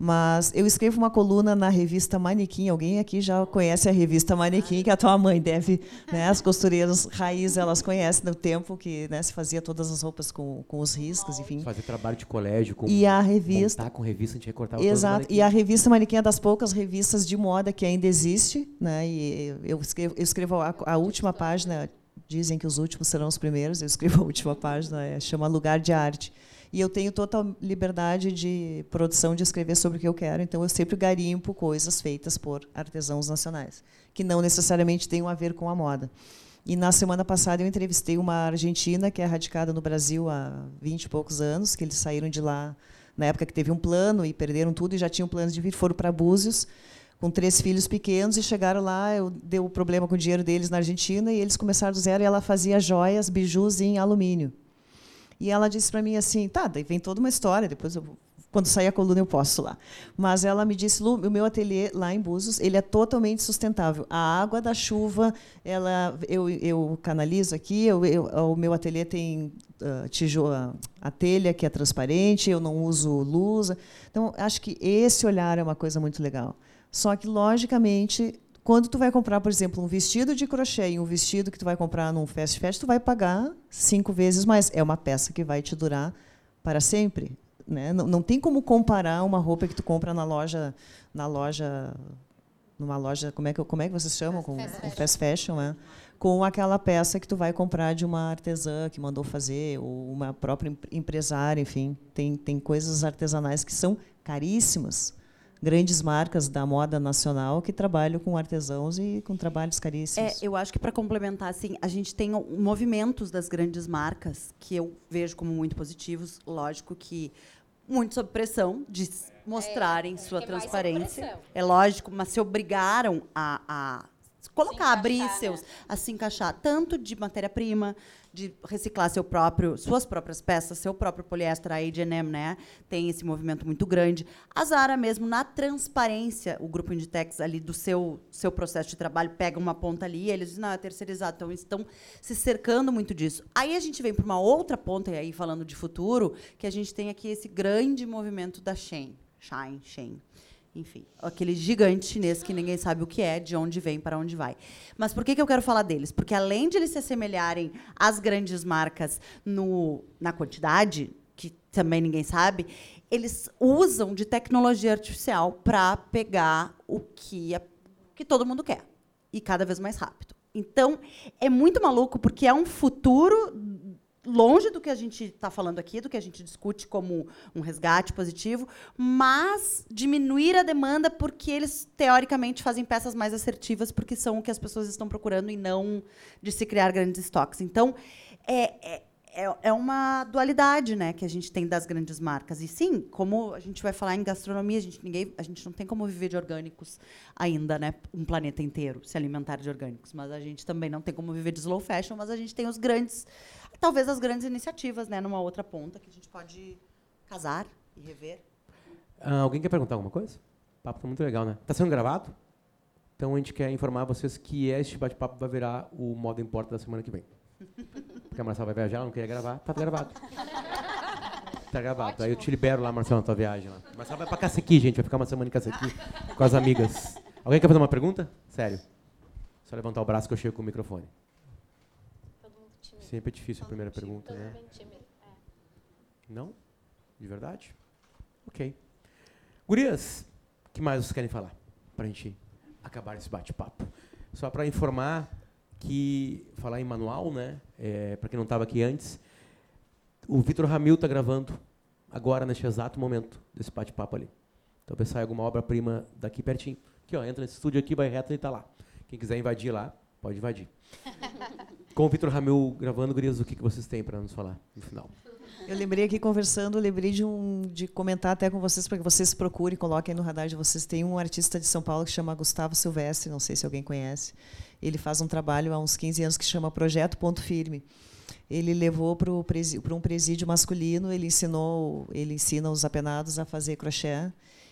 Mas eu escrevo uma coluna na revista Manequim. Alguém aqui já conhece a revista Manequim, que a tua mãe deve, né? As costureiras raiz, elas conhecem do tempo que né, se fazia todas as roupas com, com os riscos, enfim. Fazer trabalho de colégio com e a revista montar com revista, a gente recortava Exato. E a revista Manequim é das poucas revistas de moda que ainda existe, né? E eu escrevo, eu escrevo a, a última página dizem que os últimos serão os primeiros. Eu escrevo a última página, é, chama Lugar de Arte e eu tenho total liberdade de produção de escrever sobre o que eu quero, então eu sempre garimpo coisas feitas por artesãos nacionais, que não necessariamente tenham a ver com a moda. E na semana passada eu entrevistei uma argentina que é radicada no Brasil há 20 e poucos anos, que eles saíram de lá na época que teve um plano e perderam tudo e já tinham planos de vir, foram para Búzios com três filhos pequenos e chegaram lá, eu dei o problema com o dinheiro deles na Argentina e eles começaram do zero e ela fazia joias, bijus em alumínio. E ela disse para mim assim, tá, daí vem toda uma história, depois eu quando sair a coluna eu posso lá. Mas ela me disse, Lu, o meu ateliê lá em Búzios, ele é totalmente sustentável. A água da chuva, ela, eu, eu canalizo aqui, eu, eu, o meu ateliê tem uh, tijolo, a telha que é transparente, eu não uso luz. Então, acho que esse olhar é uma coisa muito legal. Só que, logicamente, quando tu vai comprar, por exemplo, um vestido de crochê e um vestido que tu vai comprar num fast fashion, tu vai pagar cinco vezes mais. É uma peça que vai te durar para sempre. Né? Não, não tem como comparar uma roupa que tu compra na loja, na loja, numa loja, como é que como é que vocês chamam, com, fast com fast fashion, né? com aquela peça que tu vai comprar de uma artesã que mandou fazer ou uma própria empresária, enfim, tem tem coisas artesanais que são caríssimas grandes marcas da moda nacional que trabalham com artesãos e com trabalhos caríssimos. É, eu acho que para complementar, assim, a gente tem movimentos das grandes marcas que eu vejo como muito positivos. Lógico que muito sob pressão de mostrarem é, sua é transparência. É lógico, mas se obrigaram a, a colocar, abrir né? seus, a se encaixar tanto de matéria-prima, de reciclar seu próprio, suas próprias peças, seu próprio poliéster, a H&M, né, tem esse movimento muito grande. A Zara mesmo na transparência, o grupo Inditex ali do seu seu processo de trabalho pega uma ponta ali, e eles dizem, não, é terceirizado, então estão se cercando muito disso. Aí a gente vem para uma outra ponta e aí falando de futuro, que a gente tem aqui esse grande movimento da Shein, Shine, Shein enfim, aquele gigante chinês que ninguém sabe o que é, de onde vem, para onde vai. Mas por que, que eu quero falar deles? Porque além de eles se assemelharem às grandes marcas no, na quantidade, que também ninguém sabe, eles usam de tecnologia artificial para pegar o que, é, que todo mundo quer e cada vez mais rápido. Então, é muito maluco porque é um futuro longe do que a gente está falando aqui, do que a gente discute como um resgate positivo, mas diminuir a demanda porque eles, teoricamente, fazem peças mais assertivas, porque são o que as pessoas estão procurando e não de se criar grandes estoques. Então, é, é é, é uma dualidade né, que a gente tem das grandes marcas. E sim, como a gente vai falar em gastronomia, a gente, ninguém, a gente não tem como viver de orgânicos ainda, né? Um planeta inteiro se alimentar de orgânicos. Mas a gente também não tem como viver de slow fashion, mas a gente tem os grandes, talvez as grandes iniciativas, né, numa outra ponta que a gente pode casar e rever. Ah, alguém quer perguntar alguma coisa? O papo está muito legal, né? Está sendo gravado? Então a gente quer informar vocês que este bate-papo vai virar o modo importa da semana que vem. Porque a Marcela vai viajar, ela não queria gravar. Tá gravado. Tá gravado. Ótimo. Aí eu te libero lá, Marcela, na tua viagem. Lá. Marcela vai pra Cacequi, gente. Vai ficar uma semana em Cacequi com as amigas. Alguém quer fazer uma pergunta? Sério. Só levantar o braço que eu chego com o microfone. Sempre é difícil a primeira pergunta, né? É. Não? De verdade? Ok. Gurias, o que mais vocês querem falar? Pra gente acabar esse bate-papo. Só para informar que falar em manual, né? É, para quem não estava aqui antes, o Vitor Ramil está gravando agora neste exato momento desse bate-papo ali. Talvez saia alguma obra-prima daqui pertinho. Aqui, ó, entra nesse estúdio aqui, vai reto e está lá. Quem quiser invadir lá, pode invadir. Com o Vitor Ramil gravando, Gurias, o que, que vocês têm para nos falar no final? Eu lembrei aqui conversando, lembrei de um de comentar até com vocês para que vocês procurem, coloquem no radar de vocês. Tem um artista de São Paulo que chama Gustavo Silvestre, não sei se alguém conhece. Ele faz um trabalho há uns 15 anos que chama Projeto Ponto Firme. ele levou para um presídio masculino, ele ensinou, ele ensina os apenados a fazer crochê,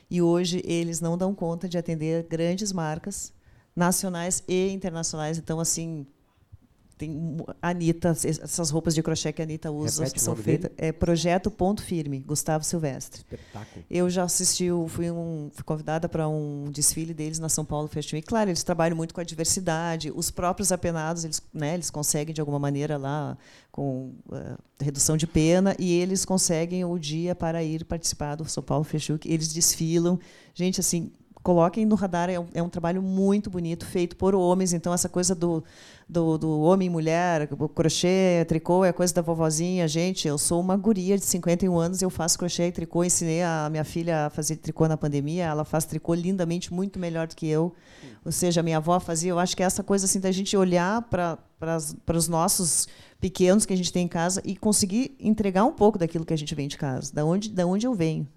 e hoje eles não dão conta de atender grandes marcas nacionais e internacionais. Então, assim, tem Anitta, essas roupas de crochê que a Anitta usa, Repete que são feitas. É Projeto Ponto Firme, Gustavo Silvestre. Espetáculo. Eu já assisti, fui, um, fui convidada para um desfile deles na São Paulo Fashion Week. Claro, eles trabalham muito com a diversidade. Os próprios apenados, eles, né, eles conseguem, de alguma maneira, lá, com uh, redução de pena, e eles conseguem o dia para ir participar do São Paulo Fashion Week. Eles desfilam. Gente, assim, coloquem no radar, é um, é um, trabalho muito bonito, feito por homens. Então, essa coisa do, do, do homem e mulher, crochê, tricô, é coisa da vovozinha. Gente, eu sou uma guria de 51 anos, eu faço crochê e tricô. Ensinei a minha filha a fazer tricô na pandemia, ela faz tricô lindamente, muito melhor do que eu. Ou seja, minha avó fazia. Eu acho que é essa coisa assim, da gente olhar para os nossos pequenos que a gente tem em casa e conseguir entregar um pouco daquilo que a gente vem de casa, da onde, da onde eu venho.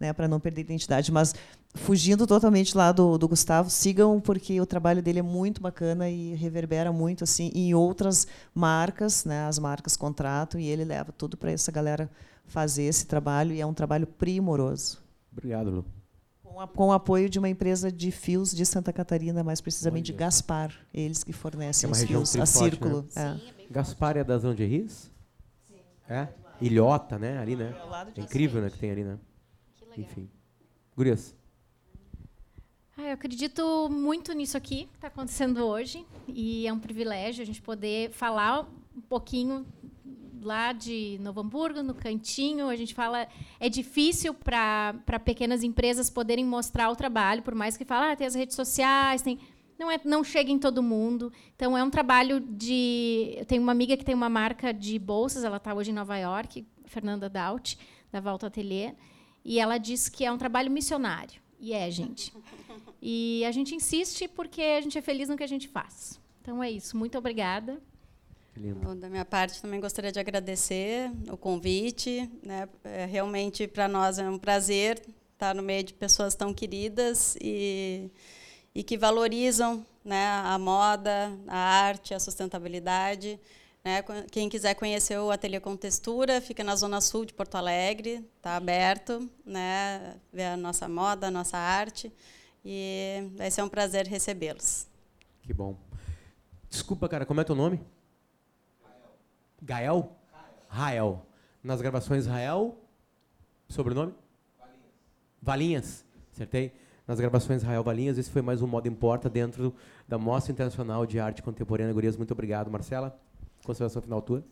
Né, para não perder identidade. Mas fugindo totalmente lá do, do Gustavo, sigam porque o trabalho dele é muito bacana e reverbera muito assim em outras marcas, né? As marcas contratam e ele leva tudo para essa galera fazer esse trabalho e é um trabalho primoroso. Obrigado, Lu. Com, a, com o apoio de uma empresa de fios de Santa Catarina, mais precisamente de Gaspar, eles que fornecem é os fios a Círculo. Né? É. Gaspar é da Zona de Riz? Sim. É? Ilhota, né? Ali, né? É incrível, né? Que tem ali, né? Enfim. Gurias. Ah, eu acredito muito nisso aqui que está acontecendo hoje e é um privilégio a gente poder falar um pouquinho lá de Novo Hamburgo, no cantinho. A gente fala é difícil para pequenas empresas poderem mostrar o trabalho, por mais que fala, ah, tem as redes sociais, tem não é não chega em todo mundo. Então é um trabalho de eu tenho uma amiga que tem uma marca de bolsas, ela está hoje em Nova York, Fernanda Daut, da Volta Atelier, e ela diz que é um trabalho missionário. E é, gente. E a gente insiste porque a gente é feliz no que a gente faz. Então é isso. Muito obrigada. Lindo. Da minha parte, também gostaria de agradecer o convite. Né? É, realmente, para nós, é um prazer estar no meio de pessoas tão queridas e, e que valorizam né, a moda, a arte, a sustentabilidade. Né? Quem quiser conhecer o Ateliê com Textura, fica na Zona Sul de Porto Alegre, está aberto, né? ver a nossa moda, a nossa arte. E vai ser um prazer recebê-los. Que bom. Desculpa, cara, como é teu nome? Gael. Rael. Nas gravações Rael. Sobrenome? Valinhas. Valinhas. Acertei? Nas gravações Rael Valinhas. Esse foi mais um Modo Importa dentro da Mostra Internacional de Arte Contemporânea. Gurias, muito obrigado. Marcela, consideração final tua.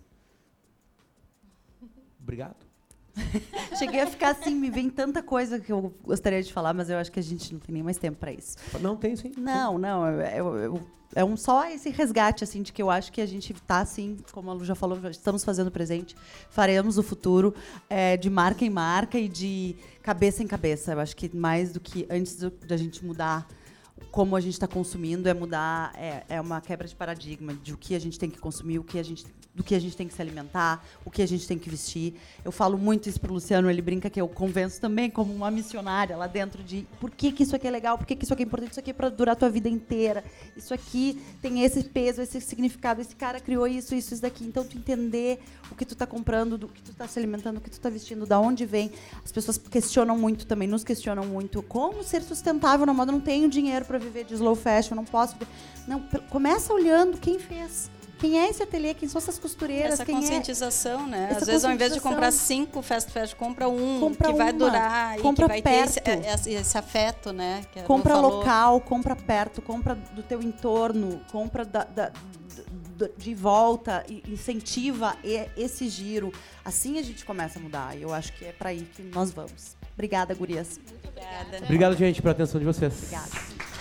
Obrigado. Cheguei a ficar assim, me vem tanta coisa que eu gostaria de falar, mas eu acho que a gente não tem nem mais tempo para isso. Não tem, sim. Não, não. É, é, um só esse resgate, assim, de que eu acho que a gente está, assim, como a Lu já falou, estamos fazendo o presente, faremos o futuro é, de marca em marca e de cabeça em cabeça. Eu acho que mais do que antes da gente mudar como a gente está consumindo é mudar é, é uma quebra de paradigma de o que a gente tem que consumir o que a gente do que a gente tem que se alimentar, o que a gente tem que vestir. Eu falo muito isso para o Luciano, ele brinca que eu convenço também como uma missionária lá dentro de por que, que isso aqui é legal, por que, que isso aqui é importante, isso aqui é para durar a tua vida inteira. Isso aqui tem esse peso, esse significado, esse cara criou isso, isso, isso daqui. Então, tu entender o que tu está comprando, do que tu está se alimentando, o que tu está vestindo, da onde vem. As pessoas questionam muito também, nos questionam muito. Como ser sustentável na moda? Não tenho dinheiro para viver de slow fashion, não posso. Não, começa olhando quem fez quem é esse ateliê? Quem são essas costureiras? Essa quem é conscientização, é? né? Essa Às vezes, ao invés de comprar cinco fast fashion, compra um compra que vai durar compra e que vai perto. ter esse, esse, afeto, né? compra local, compra perto, compra do teu entorno, compra da, da, de volta, incentiva esse giro. Assim a gente começa a mudar. E eu acho que é para aí que nós vamos. Obrigada, gurias. Muito obrigada. Obrigado, gente, pela atenção de vocês. Obrigada.